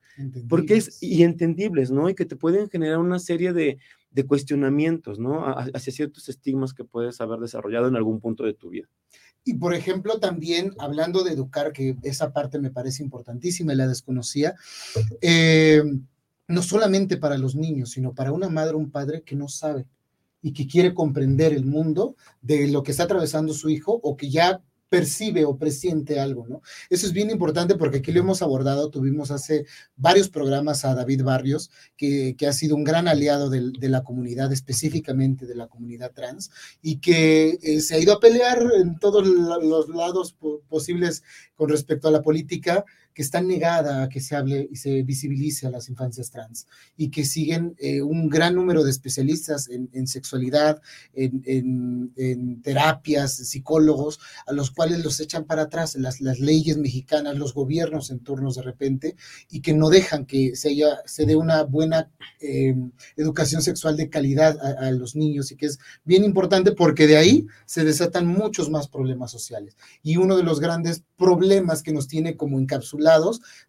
S3: porque es y entendibles, ¿no? Y que te pueden generar una serie de, de cuestionamientos, ¿no? hacia ciertos estigmas que puedes haber desarrollado en algún punto de tu vida.
S1: Y por ejemplo, también hablando de educar, que esa parte me parece importantísima y la desconocía, eh, no solamente para los niños, sino para una madre un padre que no sabe y que quiere comprender el mundo de lo que está atravesando su hijo o que ya percibe o presiente algo, ¿no? Eso es bien importante porque aquí lo hemos abordado, tuvimos hace varios programas a David Barrios, que, que ha sido un gran aliado de, de, la comunidad, específicamente de la comunidad trans, y que eh, se ha ido a pelear en todos los lados posibles con respecto a la política, que está negada a que se hable y se visibilice a las infancias trans y que siguen eh, un gran número de especialistas en, en sexualidad, en, en, en, terapias, psicólogos, a los cuales los echan para atrás las, las leyes mexicanas, los gobiernos en turnos de repente, y que no dejan que se, haya, se dé una buena eh, educación sexual de calidad a, a los niños y que es bien importante porque de ahí se desatan muchos más problemas sociales. Y uno de los grandes problemas que nos tiene como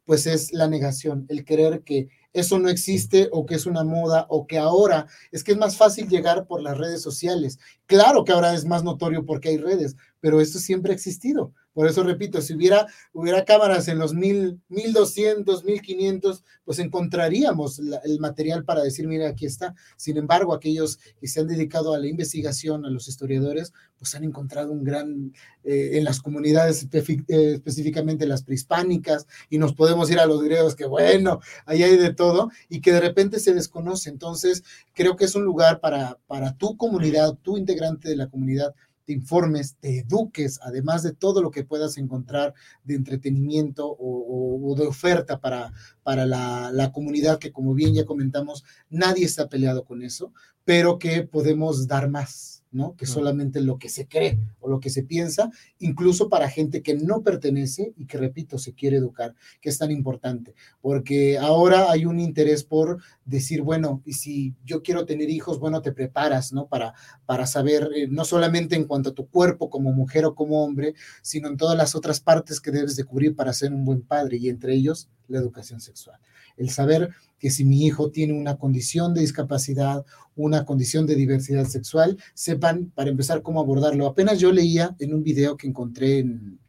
S1: pues es la negación, el querer que eso no existe o que es una moda o que ahora es que es más fácil llegar por las redes sociales. Claro que ahora es más notorio porque hay redes, pero esto siempre ha existido. Por eso repito, si hubiera, hubiera cámaras en los mil, mil doscientos, mil quinientos, pues encontraríamos el material para decir, mira, aquí está. Sin embargo, aquellos que se han dedicado a la investigación, a los historiadores, pues han encontrado un gran, eh, en las comunidades eh, específicamente las prehispánicas, y nos podemos ir a los griegos, que bueno, ahí hay de todo, y que de repente se desconoce. Entonces, creo que es un lugar para, para tu comunidad, tu integrante de la comunidad, te informes, te eduques, además de todo lo que puedas encontrar de entretenimiento o, o, de oferta para, para la, la, comunidad, que como bien ya comentamos, nadie está peleado con eso, pero que podemos dar más. ¿No? Que solamente lo que se cree o lo que se piensa, incluso para gente que no pertenece y que, repito, se quiere educar, que es tan importante, porque ahora hay un interés por decir, bueno, y si yo quiero tener hijos, bueno, te preparas, ¿no? Para, para saber, eh, no solamente en cuanto a tu cuerpo como mujer o como hombre, sino en todas las otras partes que debes de cubrir para ser un buen padre, y entre ellos la educación sexual. El saber que si mi hijo tiene una condición de discapacidad, una condición de diversidad sexual, sepan para empezar cómo abordarlo. Apenas yo leía en un video que encontré en,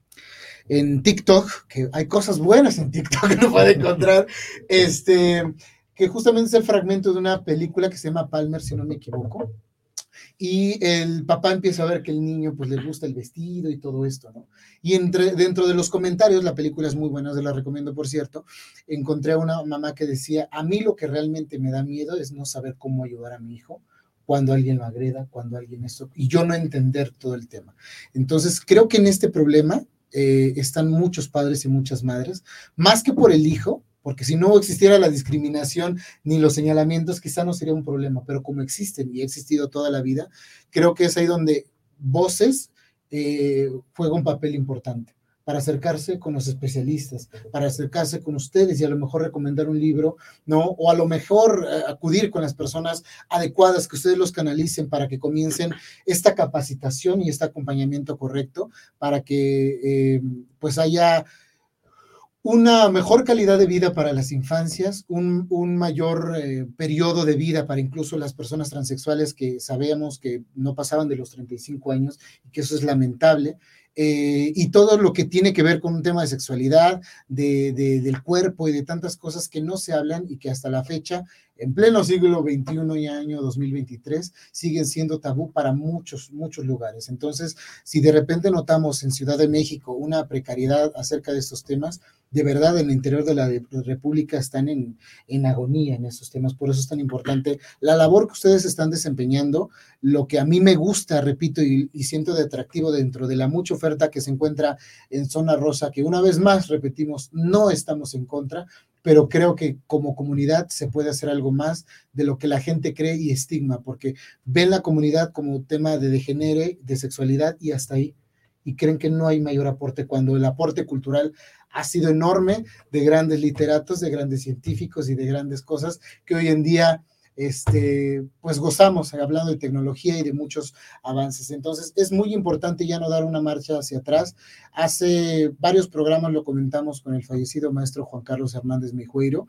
S1: en TikTok, que hay cosas buenas en TikTok que no puede encontrar, este, que justamente es el fragmento de una película que se llama Palmer, si no me equivoco. Y el papá empieza a ver que el niño pues le gusta el vestido y todo esto, ¿no? Y entre, dentro de los comentarios, la película es muy buena, se la recomiendo por cierto, encontré a una mamá que decía, a mí lo que realmente me da miedo es no saber cómo ayudar a mi hijo cuando alguien lo agreda, cuando alguien esto, y yo no entender todo el tema. Entonces, creo que en este problema eh, están muchos padres y muchas madres, más que por el hijo, porque si no existiera la discriminación ni los señalamientos, quizá no sería un problema, pero como existen y ha existido toda la vida, creo que es ahí donde voces eh, un papel importante para acercarse con los especialistas, para acercarse con ustedes y a lo mejor recomendar un libro, ¿no? O a lo mejor eh, acudir con las personas adecuadas, que ustedes los canalicen para que comiencen esta capacitación y este acompañamiento correcto para que eh, pues haya una mejor calidad de vida para las infancias, un, mayor eh, periodo de vida para incluso las personas transexuales que sabemos que no pasaban de los 35 años y que eso es lamentable. Eh, y todo lo que tiene que ver con un tema de sexualidad, de, del cuerpo y de tantas cosas que no se hablan y que hasta la fecha, en pleno siglo XXI y año 2023, siguen siendo tabú para muchos, muchos lugares. Entonces, si de repente notamos en Ciudad de México una precariedad acerca de estos temas, de verdad en el interior de la República están en, agonía en estos temas. Por eso es tan importante la labor que ustedes están desempeñando, lo que a mí me gusta, repito, y siento de atractivo dentro de la mucha oferta que se encuentra en Zona Rosa, que una vez más, repetimos, no estamos en contra, pero creo que como comunidad se puede hacer algo más de lo que la gente cree y estigma, porque ven la comunidad como tema de degenere, de sexualidad y hasta ahí. Y creen que no hay mayor aporte cuando el aporte cultural ha sido enorme de grandes literatos, de grandes científicos y de grandes cosas que hoy en día este, pues gozamos hablando de tecnología y de muchos avances. Entonces, es muy importante ya no dar una marcha hacia atrás. Hace varios programas lo comentamos con el fallecido maestro Juan Carlos Hernández Mijueiro,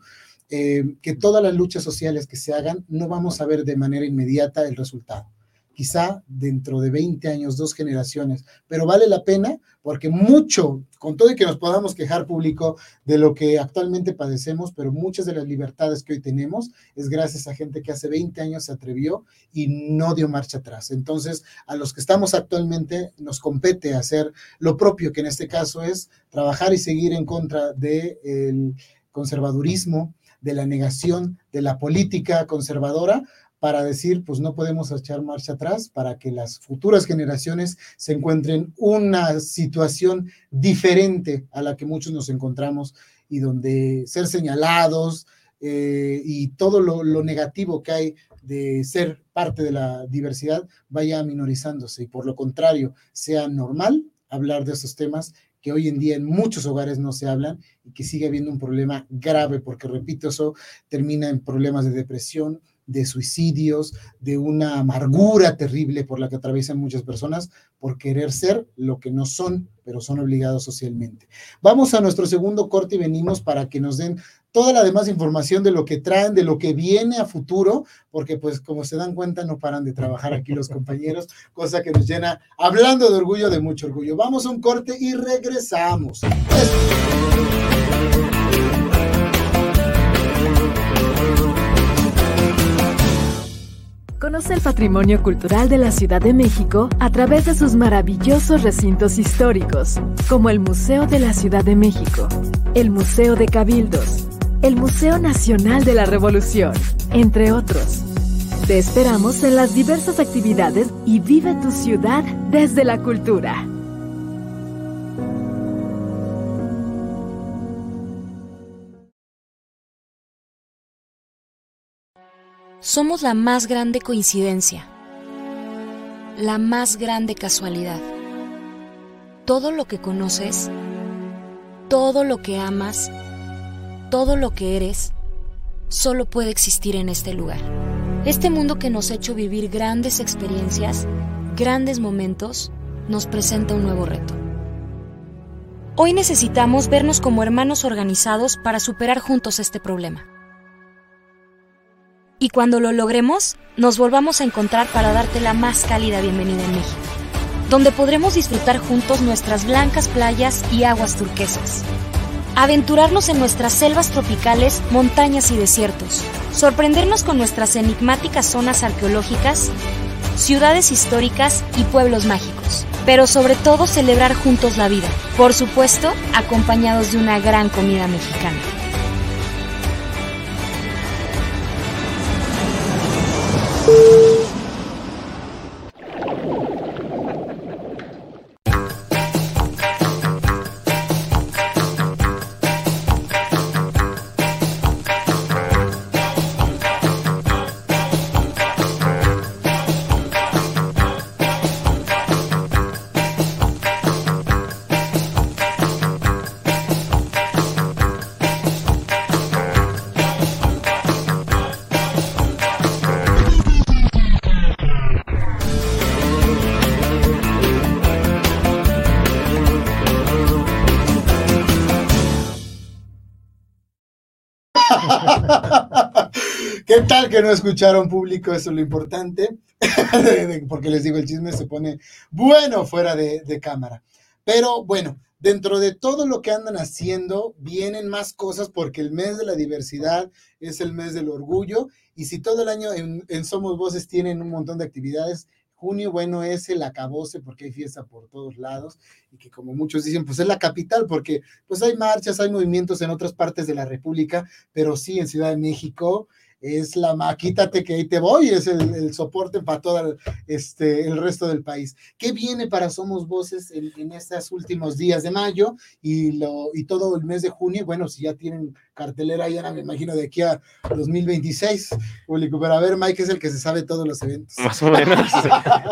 S1: eh, que todas las luchas sociales que se hagan no vamos a ver de manera inmediata el resultado quizá dentro de 20 años, dos generaciones, pero vale la pena porque mucho, con todo y que nos podamos quejar público de lo que actualmente padecemos, pero muchas de las libertades que hoy tenemos es gracias a gente que hace 20 años se atrevió y no dio marcha atrás. Entonces, a los que estamos actualmente nos compete hacer lo propio, que en este caso es trabajar y seguir en contra del conservadurismo, de la negación, de la política conservadora, para decir, pues no podemos echar marcha atrás para que las futuras generaciones se encuentren una situación diferente a la que muchos nos encontramos y donde ser señalados eh, y todo lo, lo negativo que hay de ser parte de la diversidad vaya minorizándose y por lo contrario sea normal hablar de esos temas que hoy en día en muchos hogares no se hablan y que sigue habiendo un problema grave, porque repito, eso termina en problemas de depresión, de suicidios, de una amargura terrible por la que atraviesan muchas personas por querer ser lo que no son, pero son obligados socialmente. Vamos a nuestro segundo corte y venimos para que nos den toda la demás información de lo que traen, de lo que viene a futuro, porque pues como se dan cuenta no paran de trabajar aquí los compañeros, cosa que nos llena, hablando de orgullo, de mucho orgullo. Vamos a un corte y regresamos.
S4: Conoce el patrimonio cultural de la Ciudad de México a través de sus maravillosos recintos históricos, como el Museo de la Ciudad de México, el Museo de Cabildos, el Museo Nacional de la Revolución, entre otros. Te esperamos en las diversas actividades y vive tu ciudad desde la cultura.
S5: Somos la más grande coincidencia, la más grande casualidad. Todo lo que conoces, todo lo que amas, todo lo que eres, solo puede existir en este lugar. Este mundo que nos ha hecho vivir grandes experiencias, grandes momentos, nos presenta un nuevo reto. Hoy necesitamos vernos como hermanos organizados para superar juntos este problema y cuando lo logremos, nos volvamos a encontrar para darte la más cálida bienvenida en México. donde podremos disfrutar juntos nuestras blancas playas y aguas turquesas. Aventurarnos en nuestras selvas tropicales, montañas y desiertos. Sorprendernos con nuestras enigmáticas zonas arqueológicas, ciudades históricas y pueblos mágicos. Pero sobre todo celebrar juntos la vida. Por supuesto, acompañados de una gran comida mexicana.
S1: you que no escucharon público? Eso es lo importante, porque les digo, el chisme se pone bueno fuera de, cámara. Pero bueno, dentro de todo lo que andan haciendo, vienen más cosas porque el mes de la diversidad es el mes del orgullo y si todo el año en, en Somos Voces tienen un montón de actividades, junio, bueno, es el acabose porque hay fiesta por todos lados y que como muchos dicen, pues es la capital porque pues hay marchas, hay movimientos en otras partes de la República, pero sí en Ciudad de México es la maquítate que ahí te voy, es el, el soporte para todo este, el resto del país. ¿Qué viene para Somos Voces en, en estos últimos días de mayo y, lo, y todo el mes de junio? Bueno, si ya tienen cartelera, ya me imagino de aquí a 2026, público, pero a ver, Mike es el que se sabe todos los eventos.
S3: Más o menos.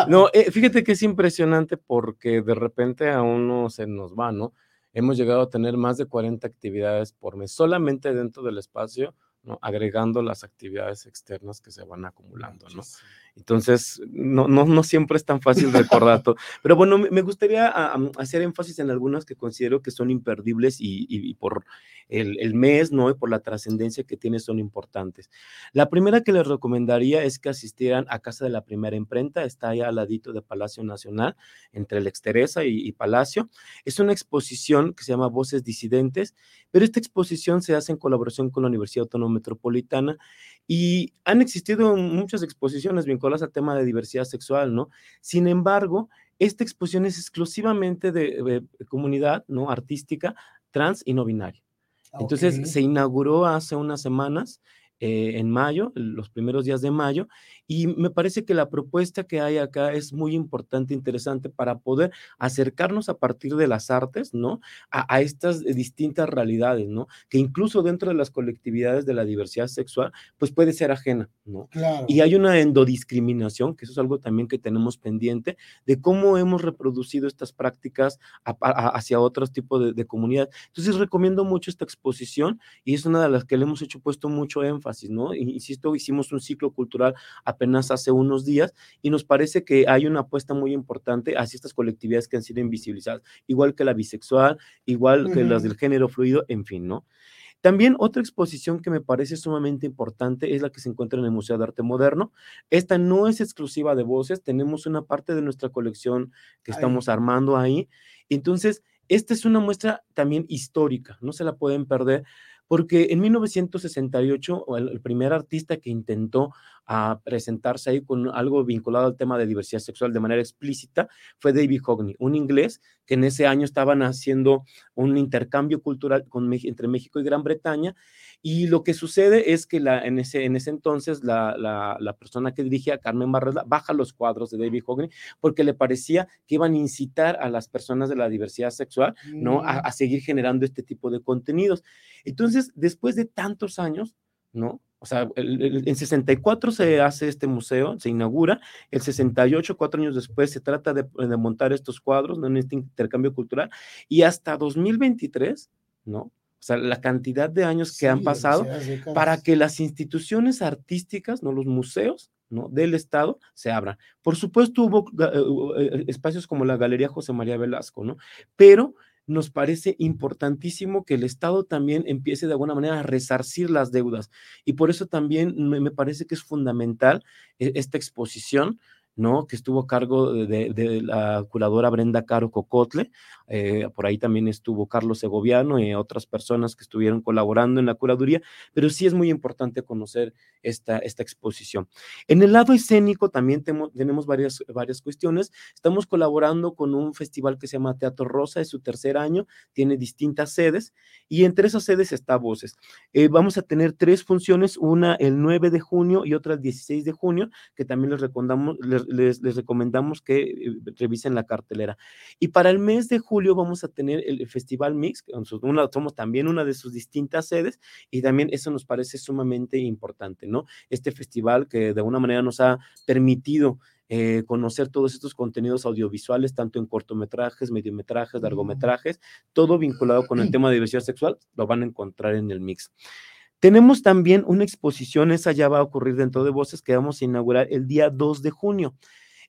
S3: no, eh, fíjate que es impresionante porque de repente a uno se nos va, ¿no? Hemos llegado a tener más de 40 actividades por mes, solamente dentro del espacio ¿no? agregando las actividades externas que se van acumulando, ¿no? Entonces, no, no, no siempre es tan fácil recordar todo. Pero bueno, me gustaría a, a hacer énfasis en algunas que considero que son imperdibles y, y, y por el, el, mes, ¿no? Y por la trascendencia que tiene son importantes. La primera que les recomendaría es que asistieran a Casa de la Primera Imprenta, está ahí al ladito de Palacio Nacional, entre el Exteresa y, y Palacio. Es una exposición que se llama Voces Disidentes, pero esta exposición se hace en colaboración con la Universidad Autónoma Metropolitana y han existido muchas exposiciones vinculadas al tema de diversidad sexual, ¿no? Sin embargo, esta exposición es exclusivamente de, de comunidad, ¿no? Artística, trans y no binaria. Entonces okay. se inauguró hace unas semanas eh, en mayo, los primeros días de mayo, y me parece que la propuesta que hay acá es muy importante, interesante para poder acercarnos a partir de las artes, ¿no? A, a, estas distintas realidades, ¿no? Que incluso dentro de las colectividades de la diversidad sexual, pues puede ser ajena, ¿no?
S1: Claro.
S3: Y hay una endodiscriminación, que eso es algo también que tenemos pendiente, de cómo hemos reproducido estas prácticas a, a, hacia otros tipos de, de comunidades. Entonces recomiendo mucho esta exposición y es una de las que le hemos hecho puesto mucho énfasis, ¿no? Insisto, hicimos un ciclo cultural apenas hace unos días y nos parece que hay una apuesta muy importante hacia estas colectividades que han sido invisibilizadas, igual que la bisexual, igual uh -huh. que las del género fluido, en fin, ¿no? También otra exposición que me parece sumamente importante es la que se encuentra en el Museo de Arte Moderno. Esta no es exclusiva de voces, tenemos una parte de nuestra colección que estamos armando ahí. Entonces, esta es una muestra también histórica, no se la pueden perder porque en 1968 el, primer artista que intentó a presentarse ahí con algo vinculado al tema de diversidad sexual de manera explícita fue David Hockney, un inglés que en ese año estaban haciendo un intercambio cultural entre México y Gran Bretaña y lo que sucede es que la, en, ese, en ese entonces la, la, la persona que dirigía, Carmen Barrera, baja los cuadros de David Hockney porque le parecía que iban a incitar a las personas de la diversidad sexual, mm. ¿no? A, a seguir generando este tipo de contenidos. Entonces, después de tantos años, ¿no? O sea, el, el, en 64 se hace este museo, se inaugura, el 68, cuatro años después, se trata de, de montar estos cuadros, ¿no? en este intercambio cultural, y hasta 2023, ¿no? O sea, la cantidad de años que sí, han pasado para que las instituciones artísticas, no los museos, ¿no? del Estado se abran. Por supuesto, hubo uh, espacios como la Galería José María Velasco, ¿no? Pero nos parece importantísimo que el Estado también empiece de alguna manera a resarcir las deudas. Y por eso también me, me parece que es fundamental esta exposición, ¿no? Que estuvo a cargo de, la curadora Brenda Caro Cocotle. Eh, por ahí también estuvo Carlos Segoviano y otras personas que estuvieron colaborando en la curaduría, pero sí es muy importante conocer esta, esta exposición. En el lado escénico también tenemos varias, varias cuestiones. Estamos colaborando con un festival que se llama Teatro Rosa, es su tercer año, tiene distintas sedes y entre esas sedes está Voces. Eh, vamos a tener tres funciones, una el 9 de junio y otra el 16 de junio, que también les recomendamos, les, recomendamos que eh, revisen la cartelera. Y para el mes de julio vamos a tener el Festival Mix, una, somos también una de sus distintas sedes y también eso nos parece sumamente importante, ¿no? Este festival que de alguna manera nos ha permitido eh, conocer todos estos contenidos audiovisuales, tanto en cortometrajes, mediometrajes, largometrajes, todo vinculado con el tema de diversidad sexual, lo van a encontrar en el mix. Tenemos también una exposición, esa ya va a ocurrir dentro de Voces, que vamos a inaugurar el día 2 de junio.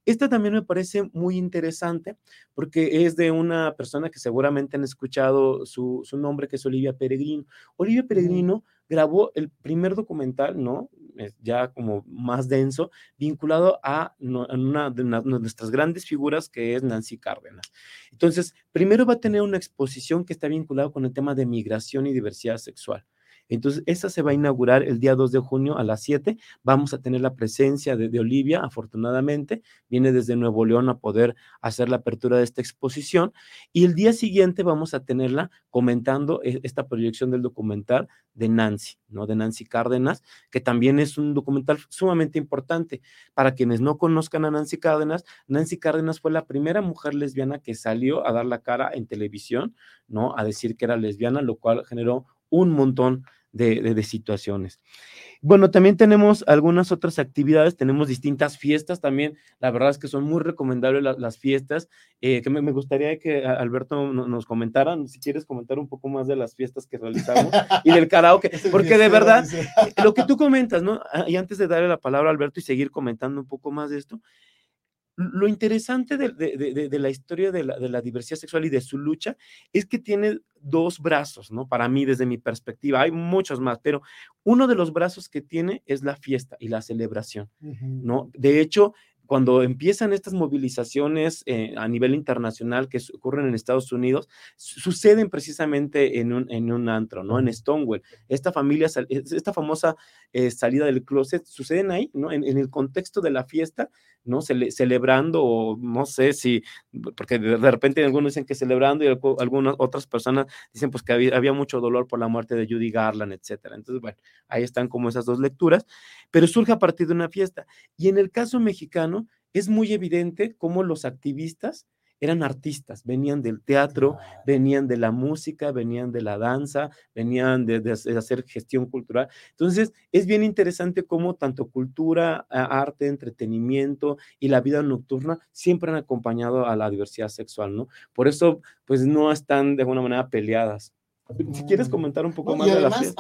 S3: Esta también me parece muy interesante porque es de una persona que seguramente han escuchado su, su nombre, que es Olivia Peregrino. Olivia Peregrino grabó el primer documental, ¿no? Ya como más denso, vinculado a una de, nuestras grandes figuras que es Nancy Cárdenas. Entonces, primero va a tener una exposición que está vinculada con el tema de migración y diversidad sexual. Entonces, esa se va a inaugurar el día 2 de junio a las 7. Vamos a tener la presencia de, Olivia, afortunadamente. Viene desde Nuevo León a poder hacer la apertura de esta exposición. Y el día siguiente vamos a tenerla comentando e, esta proyección del documental de Nancy, ¿no? De Nancy Cárdenas, que también es un documental sumamente importante. Para quienes no conozcan a Nancy Cárdenas, Nancy Cárdenas fue la primera mujer lesbiana que salió a dar la cara en televisión, ¿no? A decir que era lesbiana, lo cual generó un montón de, situaciones. Bueno, también tenemos algunas otras actividades, tenemos distintas fiestas también, la verdad es que son muy recomendables las fiestas, eh, que me, gustaría que Alberto nos comentara, si quieres comentar un poco más de las fiestas que realizamos y del karaoke, porque de verdad, lo que tú comentas, ¿no? Ah, y antes de darle la palabra a Alberto y seguir comentando un poco más de esto, lo interesante de, la historia de la, diversidad sexual y de su lucha es que tiene dos brazos, ¿no? Para mí, desde mi perspectiva, hay muchos más, pero uno de los brazos que tiene es la fiesta y la celebración, ¿no? De hecho, cuando empiezan estas movilizaciones eh, a nivel internacional que ocurren en Estados Unidos, suceden precisamente en un, en un antro, ¿no? En Stonewall. Esta familia, esta famosa eh, salida del closet, suceden ahí, ¿no? En, el contexto de la fiesta, ¿no? celebrando, o no sé si, porque de, repente algunos dicen que celebrando y algunas otras personas dicen pues que había, había mucho dolor por la muerte de Judy Garland, etcétera. Entonces, bueno, ahí están como esas dos lecturas, pero surge a partir de una fiesta. Y en el caso mexicano, es muy evidente cómo los activistas eran artistas, venían del teatro, venían de la música, venían de la danza, venían de, hacer gestión cultural. Entonces, es bien interesante cómo tanto cultura, arte, entretenimiento y la vida nocturna siempre han acompañado a la diversidad sexual, ¿no? Por eso, pues no están de alguna manera peleadas. Si quieres comentar un poco más
S1: y además,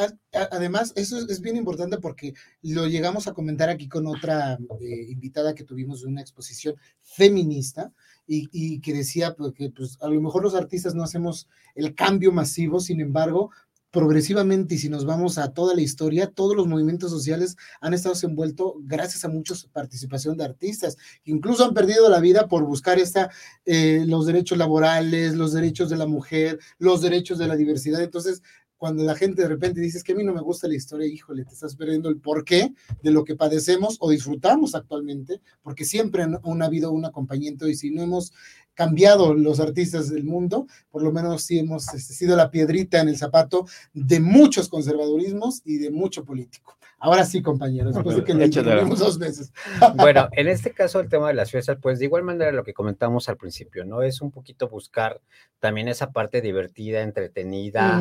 S1: además, eso es, bien importante porque lo llegamos a comentar aquí con otra eh, invitada que tuvimos de una exposición feminista y, y que decía pues, que pues, a lo mejor los artistas no hacemos el cambio masivo, sin embargo, progresivamente, y si nos vamos a toda la historia, todos los movimientos sociales han estado envueltos gracias a mucha participación de artistas, que incluso han perdido la vida por buscar esta, eh, los derechos laborales, los derechos de la mujer, los derechos de la diversidad. Entonces, cuando la gente de repente dice que a mí no me gusta la historia, híjole, te estás perdiendo el porqué de lo que padecemos o disfrutamos actualmente, porque siempre han, ha habido un acompañamiento y si no hemos cambiado los artistas del mundo, por lo menos sí hemos este, sido la piedrita en el zapato de muchos conservadurismos y de mucho político. Ahora sí, compañeros, después de que lo dos veces.
S2: Bueno, en este caso el tema de las fiestas, pues de igual manera lo que comentamos al principio, ¿no? Es un poquito buscar también esa parte divertida, entretenida,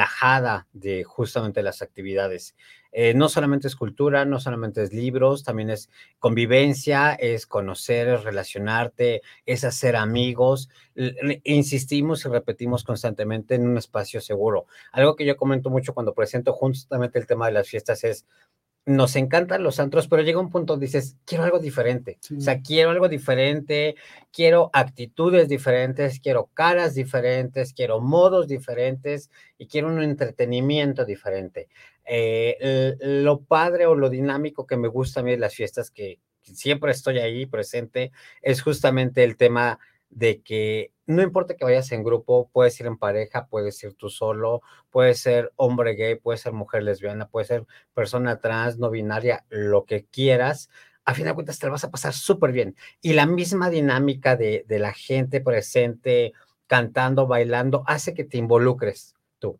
S2: relajada de justamente las actividades. Eh, no solamente es cultura, no solamente es libros, también es convivencia, es conocer, es relacionarte, es hacer amigos. insistimos y repetimos constantemente en un espacio seguro. Algo que yo comento mucho cuando presento justamente el tema de las fiestas es, nos encantan los antros, pero llega un punto donde dices, quiero algo diferente. O sea, quiero algo diferente, quiero actitudes diferentes, quiero caras diferentes, quiero modos diferentes y quiero un entretenimiento diferente. Eh, lo padre o lo dinámico que me gusta a mí de las fiestas que siempre estoy ahí presente, es justamente el tema de que no importa que vayas en grupo, puedes ir en pareja, puedes ir tú solo, puedes ser hombre gay, puedes ser mujer lesbiana, puedes ser persona trans, no binaria, lo que quieras. A fin de cuentas te lo vas a pasar súper bien. Y la misma dinámica de, de la gente presente, cantando, bailando, hace que te involucres tú.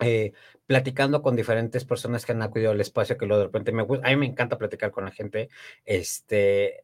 S2: Eh, platicando con diferentes personas que han acudido al espacio, que lo de repente me gusta, a mí me encanta platicar con la gente, este,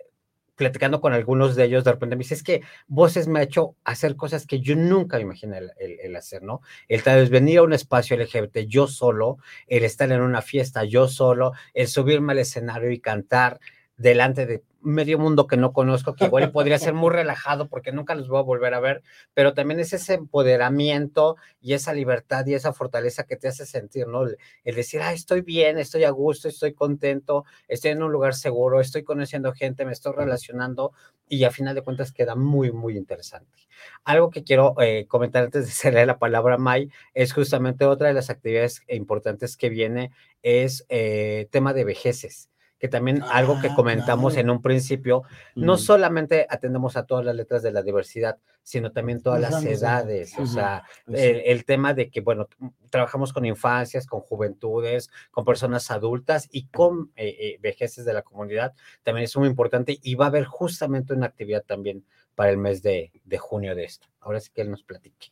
S2: platicando con algunos de ellos, de repente me dice, es que Voces me ha hecho hacer cosas que yo nunca me imaginé el, hacer, ¿no? El tal vez venir a un espacio LGBT yo solo, el estar en una fiesta yo solo, el subirme al escenario y cantar delante de medio mundo que no conozco, que igual podría ser muy relajado porque nunca los voy a volver a ver, pero también es ese empoderamiento y esa libertad y esa fortaleza que te hace sentir, ¿no? El, decir, ah, estoy bien, estoy a gusto, estoy contento, estoy en un lugar seguro, estoy conociendo gente, me estoy relacionando y a final de cuentas queda muy, muy interesante. Algo que quiero eh, comentar antes de hacerle la palabra a May es justamente otra de las actividades importantes que viene es eh, tema de vejeces que también algo que ah, comentamos en un principio, no solamente atendemos a todas las letras de la diversidad, sino también todas las edades, o sea, el, tema de que, bueno, trabajamos con infancias, con juventudes, con personas adultas y con eh, eh, vejeces de la comunidad, también es muy importante y va a haber justamente una actividad también para el mes de, junio de esto. Ahora sí que él nos platique.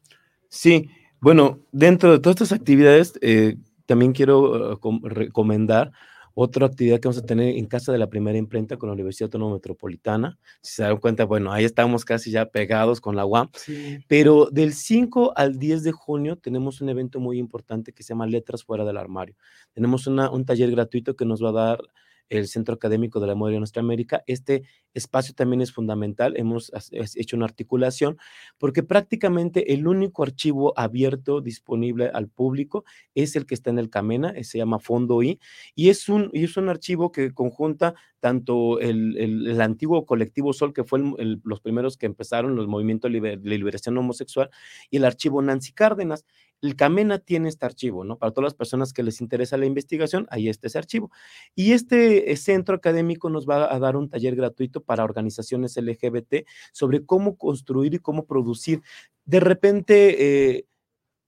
S3: Sí, bueno, dentro de todas estas actividades, eh, también quiero recomendar otra actividad que vamos a tener en casa de la primera imprenta con la Universidad Autónoma Metropolitana. Si se dan cuenta, bueno, ahí estamos casi ya pegados con la UAM. Pero del 5 al 10 de junio tenemos un evento muy importante que se llama Letras Fuera del Armario. Tenemos un taller gratuito que nos va a dar el Centro Académico de la Mujer de Nuestra América. Este espacio también es fundamental. Hemos hecho una articulación porque prácticamente el único archivo abierto disponible al público es el que está en el Camena, se llama Fondo I, y es un, y es un archivo que conjunta tanto el, el, antiguo colectivo Sol, que fue los primeros que empezaron los movimientos de liberación homosexual, y el archivo Nancy Cárdenas. El Camena tiene este archivo, ¿no? Para todas las personas que les interesa la investigación, ahí está ese archivo. Y este eh, centro académico nos va a dar un taller gratuito para organizaciones LGBT sobre cómo construir y cómo producir. De repente, eh,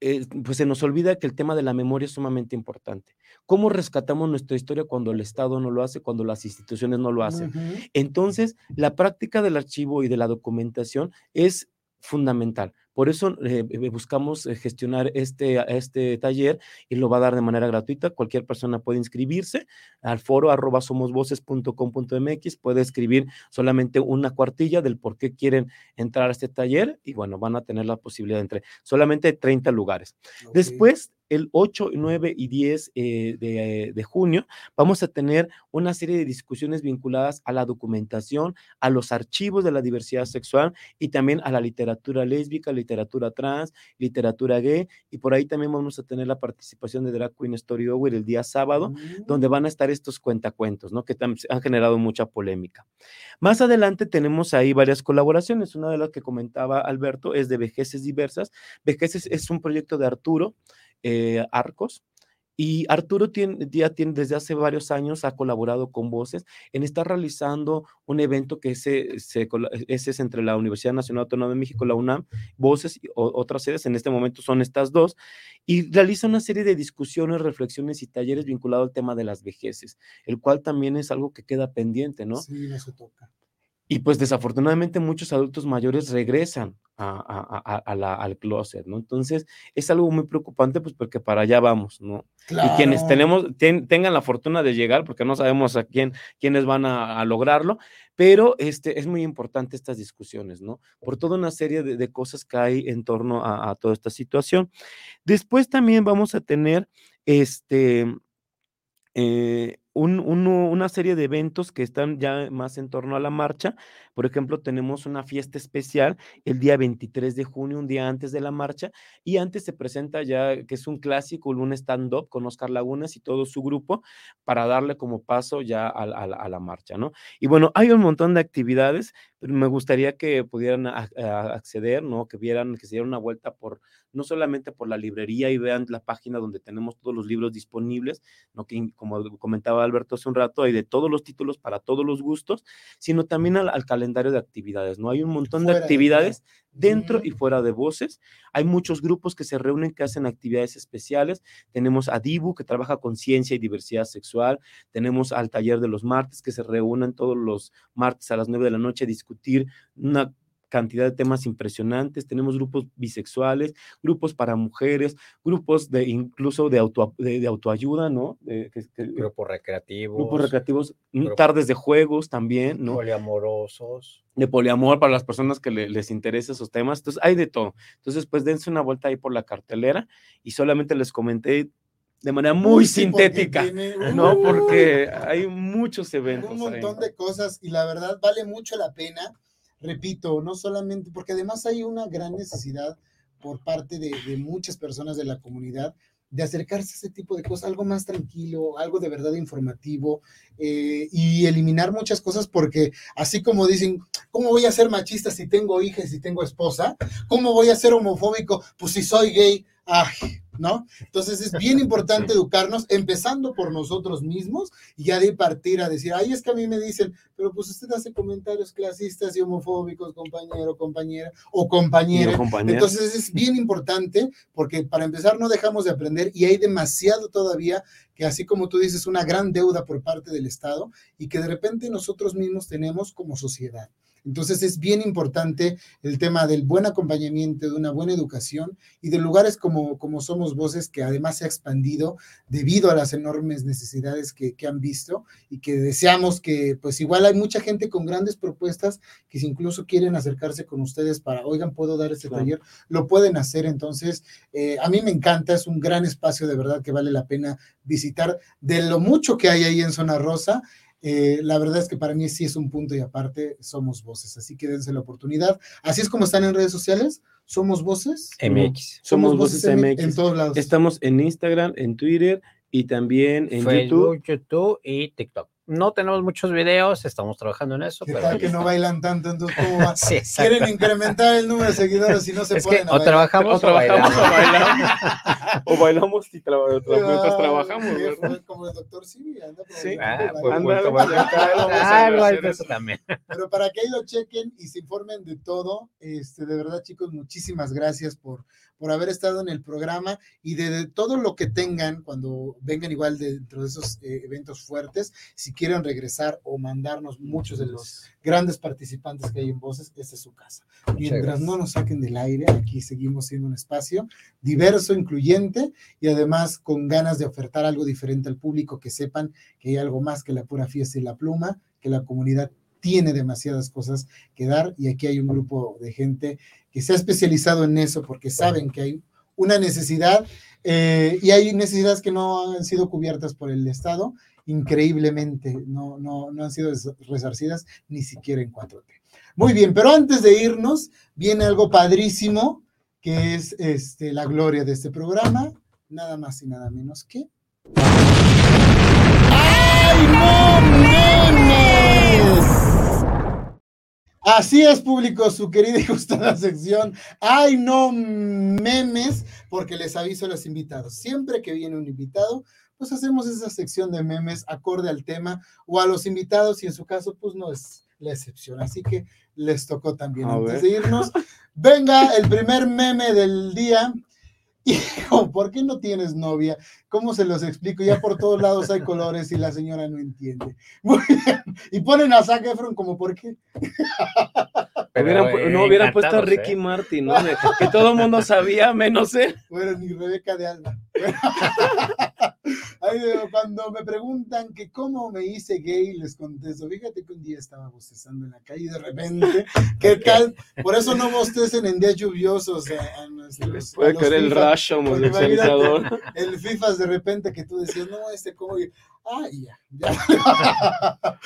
S3: eh, pues se nos olvida que el tema de la memoria es sumamente importante. ¿Cómo rescatamos nuestra historia cuando el Estado no lo hace, cuando las instituciones no lo hacen? Entonces, la práctica del archivo y de la documentación es fundamental. Por eso eh, eh, buscamos eh, gestionar este, este taller y lo va a dar de manera gratuita. Cualquier persona puede inscribirse al foro arroba somosvoces.com.mx, puede escribir solamente una cuartilla del por qué quieren entrar a este taller y bueno, van a tener la posibilidad de entrar. Solamente 30 lugares. Después el 8, 9 y 10 eh, de, junio, vamos a tener una serie de discusiones vinculadas a la documentación, a los archivos de la diversidad sexual y también a la literatura lésbica, literatura trans, literatura gay. Y por ahí también vamos a tener la participación de Drag Queen Story Hour el día sábado, donde mm. van a estar estos cuentacuentos, ¿no? Que han generado mucha polémica. Más adelante tenemos ahí varias colaboraciones. Una de las que comentaba Alberto es de Vejeces Diversas. Vejeces es un proyecto de Arturo. Eh, arcos. Y Arturo tiene, ya tiene, desde hace varios años ha colaborado con Voces en estar realizando un evento que ese, se, ese es entre la Universidad Nacional Autónoma de México, la UNAM, Voces y otras sedes, en este momento son estas dos, y realiza una serie de discusiones, reflexiones y talleres vinculados al tema de las vejeces, el cual también es algo que queda pendiente, ¿no?
S1: Sí, no toca.
S3: Y pues desafortunadamente muchos adultos mayores regresan a, al closet, ¿no? Entonces es algo muy preocupante, pues porque para allá vamos, ¿no? Y quienes tenemos, tengan la fortuna de llegar, porque no sabemos a quién, quiénes van a, lograrlo, pero este, es muy importante estas discusiones, ¿no? Por toda una serie de, cosas que hay en torno a, toda esta situación. Después también vamos a tener, este, eh, una serie de eventos que están ya más en torno a la marcha. Por ejemplo, tenemos una fiesta especial el día 23 de junio, un día antes de la marcha, y antes se presenta ya, que es un clásico, un stand-up con Oscar Lagunas y todo su grupo, para darle como paso ya a, la marcha, ¿no? Y bueno, hay un montón de actividades, pero me gustaría que pudieran acceder, ¿no? Que vieran, que se dieran una vuelta por, no solamente por la librería y vean la página donde tenemos todos los libros disponibles, ¿no? Que como comentaba comentaba Alberto hace un rato, hay de todos los títulos para todos los gustos, sino también al, al calendario de actividades, ¿no? Hay un montón de actividades dentro y fuera de voces. Hay muchos grupos que se reúnen, que hacen actividades especiales. Tenemos a DIBU, que trabaja con ciencia y diversidad sexual. Tenemos al taller de los martes, que se reúnen todos los martes a las 9 de la noche a discutir una cantidad de temas impresionantes. Tenemos grupos bisexuales, grupos para mujeres, grupos de incluso de, auto, de, de autoayuda, ¿no? De- que- que-
S2: Grupos recreativos.
S3: grupos recreativos, mm, tardes de juegos también, ¿no?
S2: poliamorosos.
S3: de poliamor para las personas que le- les interesa esos temas. Entonces, hay de todo. Entonces, pues dense una vuelta ahí por la cartelera y solamente les comenté de manera muy
S1: Uy, sí, porque
S3: sintética,
S1: tiene-
S3: ¿no? Porque hay muchos eventos.
S1: un
S3: ahí.
S1: montón de cosas y la verdad vale mucho la pena, repito, no solamente, porque además hay una gran necesidad por parte de, muchas personas de la comunidad de acercarse a ese tipo de cosas, algo más tranquilo, algo de verdad informativo eh, y eliminar muchas cosas porque así como dicen, ¿cómo voy a ser machista si tengo hija y si tengo esposa? ¿Cómo voy a ser homofóbico? Pues si soy gay, ay, ¿no? Entonces es bien importante educarnos, empezando por nosotros mismos y ya de partir a decir, ay, es que a mí me dicen, pero pues usted hace comentarios clasistas y homofóbicos, compañero, compañera o
S3: Y
S1: compañera.
S3: no, compañera.
S1: Entonces es bien importante porque para empezar no dejamos de aprender y hay demasiado todavía que así como tú dices, una gran deuda por parte del Estado y que de repente nosotros mismos tenemos como sociedad. Entonces es bien importante el tema del buen acompañamiento, de una buena educación y de lugares como, como Somos Voces, que además se ha expandido debido a las enormes necesidades que, que han visto y que deseamos que, pues igual hay mucha gente con grandes propuestas que si incluso quieren acercarse con ustedes para, oigan, puedo dar este
S3: Claro.
S1: taller, lo pueden hacer. Entonces, eh, a mí me encanta, es un gran espacio de verdad que vale la pena visitar. De lo mucho que hay ahí en Zona Rosa, eh, la verdad es que para mí sí es un punto y aparte somos voces, así que dense la oportunidad. Así es como están en redes sociales, somos voces.
S2: MX.
S3: Somos Voces MX.
S1: En todos lados.
S3: Estamos en Instagram, en Twitter y también en
S2: Facebook,
S3: YouTube.
S2: YouTube y TikTok. No tenemos muchos videos, estamos trabajando en eso,
S1: ¿Qué
S2: pero
S1: que no bailan tanto? Entonces, ¿cómo?
S2: Sí.
S1: Quieren incrementar el número de seguidores y no se
S2: Es que
S1: ponen a
S2: o trabajamos
S3: O
S2: o,
S3: trabajamos o
S2: bailamos.
S3: bailamos. o bailamos y tra- tra- mientras trabajamos,
S1: sí,
S3: ¿verdad?
S1: Como el doctor Simi, anda por
S3: Sí.
S1: ahí,
S2: Ah, pues,
S3: eso
S2: también.
S1: Pero para que ahí lo chequen y se informen de todo, este, de verdad, chicos, muchísimas gracias por, por haber estado en el programa y de, de todo lo que tengan cuando vengan igual dentro de esos eh, eventos fuertes, si quieren regresar o mandarnos muchos de los grandes participantes que hay en Voces, esta es su casa. Mientras no nos saquen del aire, aquí seguimos siendo un espacio diverso, incluyente y además con ganas de ofertar algo diferente al público, que sepan que hay algo más que la pura fiesta y la pluma, que la comunidad tiene demasiadas cosas que dar y aquí hay un grupo de gente que se ha especializado en eso porque saben que hay una necesidad eh, y hay necesidades que no han sido cubiertas por el Estado, increíblemente, no, no, no han sido resarcidas ni siquiera en 4T. Muy bien, pero antes de irnos, viene algo padrísimo, que es este, la gloria de este programa, nada más y nada menos que... ¡Ay, no memes! Así es, público, su querida y gustada sección. ¡Ay, no memes! Porque les aviso a los invitados. Siempre que viene un invitado, pues hacemos esa sección de memes acorde al tema o a los invitados y en su caso, pues no es la excepción. Así que les tocó también.
S3: A
S1: Antes
S3: ver.
S1: de irnos, venga el primer meme del día. Hijo, ¿por qué no tienes novia? ¿Cómo se los explico? Ya por todos lados hay colores y la señora no entiende. Muy bien. Y ponen a Zac Efron como, ¿por qué?
S2: Pero, eh,
S3: no hubieran puesto a
S2: encantados,
S3: Ricky
S2: ¿eh?
S3: Martin, ¿no? De- que todo el mundo sabía, menos él.
S1: Bueno, ni Rebeca de Alba. Ay, cuando me preguntan que cómo me hice gay, les contesto, fíjate que un día estaba bostezando en la calle y de repente, ¿qué tal? Por eso no bostecen en días lluviosos a, a nuestros-
S3: Les puede caer el rash homosexualizador.
S1: el FIFAs de repente que tú decías, no, este cómo. Ah, ya, ya.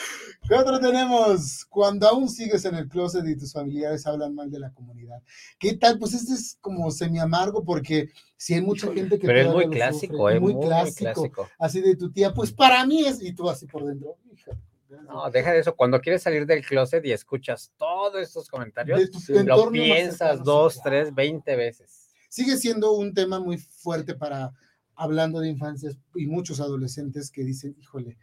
S1: ¿Qué otro tenemos? Cuando aún sigues en el closet y tus familiares hablan mal de la comunidad. ¿Qué tal? Pues este es como semi amargo porque si hay mucha gente que.
S2: Pero es
S1: todavía
S2: muy clásico, es muy, clásico.
S1: Así de tu tía, pues para mí es. Y tú así por dentro. hija,
S2: No, deja de eso. Cuando quieres salir del closet y escuchas todos estos comentarios,
S1: tu
S2: lo piensas
S1: cercano,
S2: dos,
S1: claro.
S2: tres, veinte veces.
S1: sigue siendo un tema muy fuerte para, hablando de infancias y muchos adolescentes que dicen, híjole,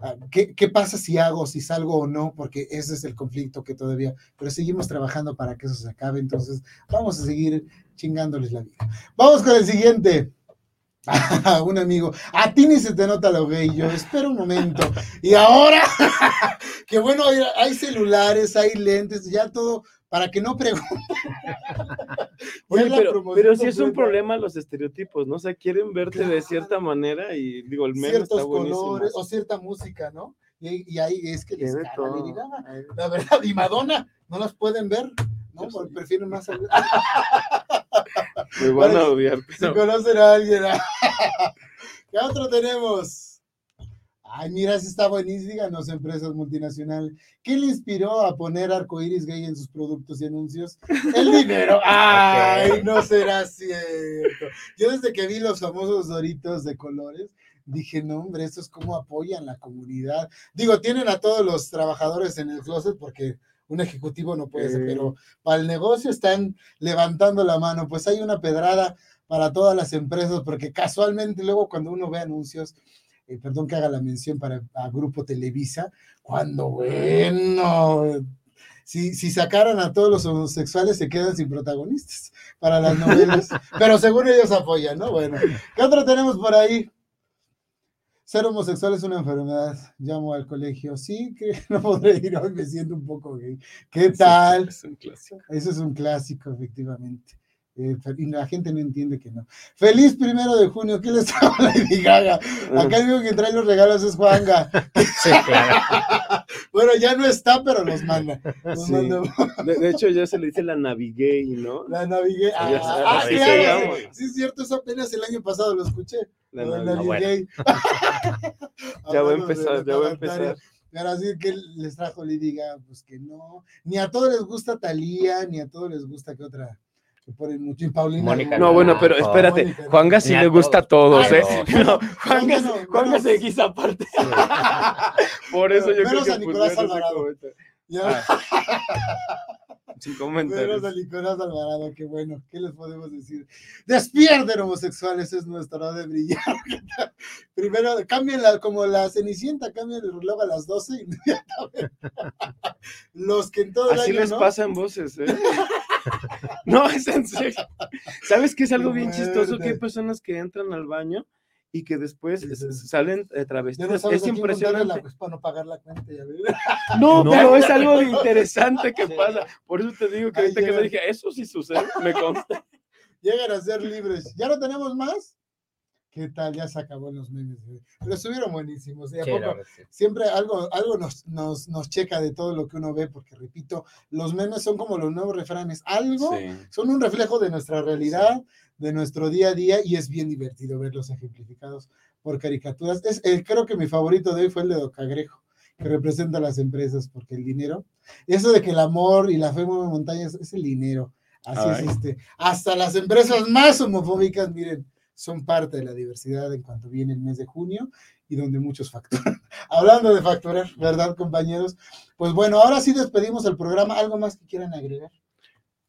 S1: ah, ¿qué, ¿qué, pasa si hago, si salgo o no? Porque ese es el conflicto que todavía, pero seguimos trabajando para que eso se acabe, entonces vamos a seguir chingándoles la vida. Vamos con el siguiente. un amigo, a ti ni se te nota lo gay, yo espero un momento. Y ahora, que bueno, hay celulares, hay lentes, ya todo para que no pregunten.
S3: Oye, pero, pero sí es un problema los estereotipos, ¿no? O sea, quieren verte claro. de cierta manera y digo, el meme
S1: Ciertos
S3: está buenísimo.
S1: colores o cierta música, ¿no? Y, y ahí es que les Gaga. La verdad, y Madonna, no las pueden ver, ¿no? Porque prefieren más. A...
S3: Me van a odiar.
S1: Pero... Si conocen a alguien. ¿Qué otro tenemos? Ay, mira, si está buenísimo, díganos, empresas multinacionales. ¿Qué le inspiró a poner arcoíris gay en sus productos y anuncios? El dinero. Ay, no será cierto. Yo desde que vi los famosos doritos de colores, dije, no, hombre, esto es como apoyan la comunidad. Digo, tienen a todos los trabajadores en el closet porque un ejecutivo no puede ser, pero para el negocio están levantando la mano. Pues hay una pedrada para todas las empresas, porque casualmente luego cuando uno ve anuncios, eh, perdón que haga la mención para a Grupo Televisa, cuando, bueno, si, si, sacaran a todos los homosexuales se quedan sin protagonistas para las novelas, pero según ellos apoyan, ¿no? Bueno, ¿qué otro tenemos por ahí? Ser homosexual es una enfermedad. Llamo al colegio. Sí, que no podré ir hoy, me siento un poco gay. ¿Qué tal?
S3: Eso es un clásico.
S1: Eso es un clásico, efectivamente. Eh, y la gente no entiende que no. Feliz primero de junio, ¿qué les trajo Lady Gaga? Acá el único que trae los regalos es Juanga.
S2: Sí, claro.
S1: bueno, ya no está, pero los manda. Los
S3: Sí.
S1: manda.
S3: De, de hecho, ya se le dice la Navigay, ¿no?
S1: La navigué. Ah, ah, claro, sí, es cierto, eso apenas el año pasado lo escuché.
S3: La Navigay.
S1: navigué.
S3: Ya voy a empezar, ya voy a empezar.
S1: Ahora sí que les trajo Lady Gaga, pues que no. Ni a todos les gusta Talía, ni a todos les gusta que otra. Mucho. Y Paulina.
S2: Mónica
S3: No, bueno, pero espérate,
S1: Mónica,
S3: Juanga sí le gusta a todos, ¿eh?
S1: no.
S3: No, Juanga,
S1: No,
S3: Juanga se guisa aparte. Por eso yo creo
S1: a
S3: que
S1: Alvarado. Ya.
S3: Sin
S1: Menos
S3: comentarios.
S1: a Nicolás Alvarado, qué bueno, ¿qué les podemos decir? Despierten homosexuales, es nuestra hora de brillar. Primero, cámbienla como la cenicienta, cambien el reloj a las 12 inmediatamente. Los que en todo el
S3: Así
S1: año,
S3: les
S1: ¿no?
S3: pasa en voces, ¿eh? No, es en serio. ¿Sabes qué es algo bien chistoso? Que hay personas que entran al baño y que después
S1: Sí,
S3: s-
S1: sí.
S3: salen eh, travestidas.
S1: sabes
S3: Es impresionante.
S1: la- pues, para no pagar la cuenta, ya ves.
S3: No,
S2: No.
S3: pero es algo interesante que
S2: Sí.
S3: pasa. Por eso te digo que ahorita que te dije, eso sí sucede, me consta.
S1: Llegan a ser libres. ¿Ya no tenemos más? ¿Qué tal? Ya se acabó los memes. Pero estuvieron buenísimos. ¿y a
S2: Sí,
S1: poco?
S2: la verdad, sí.
S1: siempre algo, algo nos, nos, nos checa de todo lo que uno ve, porque repito, los memes son como los nuevos refranes, algo,
S3: Sí.
S1: son un reflejo de nuestra realidad, de nuestro día a día, y es bien divertido verlos ejemplificados por caricaturas. Es, eh, creo que mi favorito de hoy fue el de Docagrejo, que representa a las empresas, porque el dinero, eso de que el amor y la fe mueven montañas, es el dinero. Así este. Hasta las empresas más homofóbicas, miren, son parte de la diversidad en cuanto viene el mes de junio y donde muchos facturan. Hablando de facturar, ¿verdad, compañeros? Pues bueno, ahora sí despedimos el programa. ¿Algo más que quieran agregar?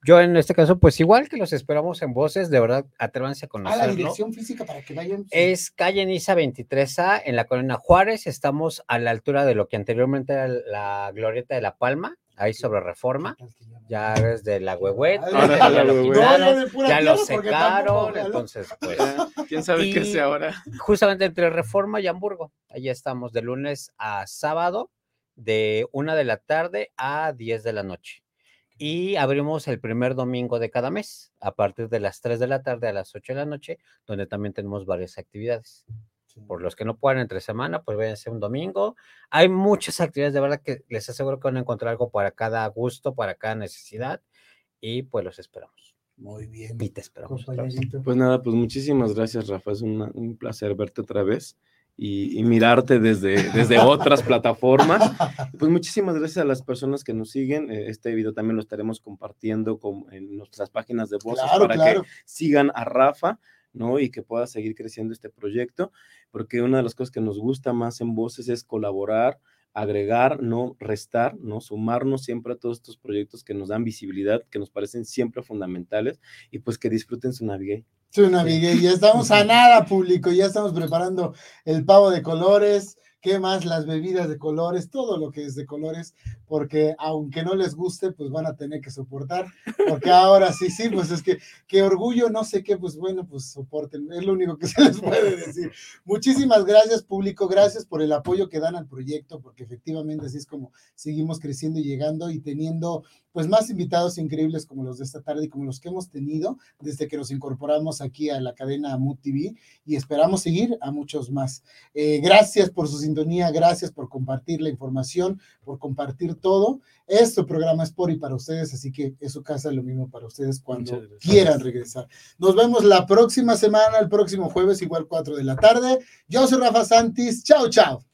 S2: Yo en este caso, pues igual que los esperamos en voces, de verdad, atrévanse a
S1: A la
S2: conocerlo.
S1: dirección física para que vayan.
S2: Es calle Niza 23A en la colonia Juárez. Estamos a la altura de lo que anteriormente era la Glorieta de la Palma, ahí sobre Reforma. Ya desde la Huehuet, ya,
S3: la
S2: lo quitaron,
S1: No, ya
S2: secaron, entonces pues
S3: ¿Quién sabe qué sea ahora?
S2: justamente entre Reforma y Hamburgo. Allí estamos de lunes a sábado, de una de la tarde a 10 de la noche. Y abrimos el primer domingo de cada mes, a partir de las 3 de la tarde a las 8 de la noche, donde también tenemos varias actividades. Por los que no puedan entre semana, pues váyanse un domingo. Hay muchas actividades, de verdad que les aseguro que van a encontrar algo para cada gusto, para cada necesidad. Y pues los esperamos.
S1: Muy bien.
S2: Y te esperamos.
S3: Pues nada, pues muchísimas gracias, Rafa. Es una- un placer verte otra vez y, y mirarte desde, desde otras plataformas. Pues muchísimas gracias a las personas que nos siguen. Eh, Este video también lo estaremos compartiendo con- en nuestras páginas de voces
S1: Claro,
S3: para
S1: claro.
S3: que sigan a Rafa, ¿no? Y que pueda seguir creciendo este proyecto, porque una de las cosas que nos gusta más en voces es colaborar, agregar, no restar, no sumarnos siempre a todos estos proyectos que nos dan visibilidad, que nos parecen siempre fundamentales y pues que disfruten su Navigate.
S1: Tuna Miguel, ya estamos a nada, público, ya estamos preparando el pavo de colores, ¿Qué más? Las bebidas de colores, todo lo que es de colores, porque aunque no les guste, pues van a tener que soportar, porque ahora sí, sí, pues es que, qué orgullo, no sé qué, pues bueno, pues soporten, es lo único que se les puede decir. Muchísimas gracias, público, gracias por el apoyo que dan al proyecto, porque efectivamente así es como seguimos creciendo y llegando y teniendo pues más invitados increíbles como los de esta tarde y como los que hemos tenido desde que nos incorporamos aquí a la cadena Mood TV y esperamos seguir a muchos más. Eh, gracias por su sintonía, gracias por compartir la información, por compartir todo. Este programa es por y para ustedes, así que es su casa lo mismo para ustedes cuando quieran regresar. Nos vemos la próxima semana, el próximo jueves, igual 4 de la tarde. Yo soy Rafa Santis. Chao, chao.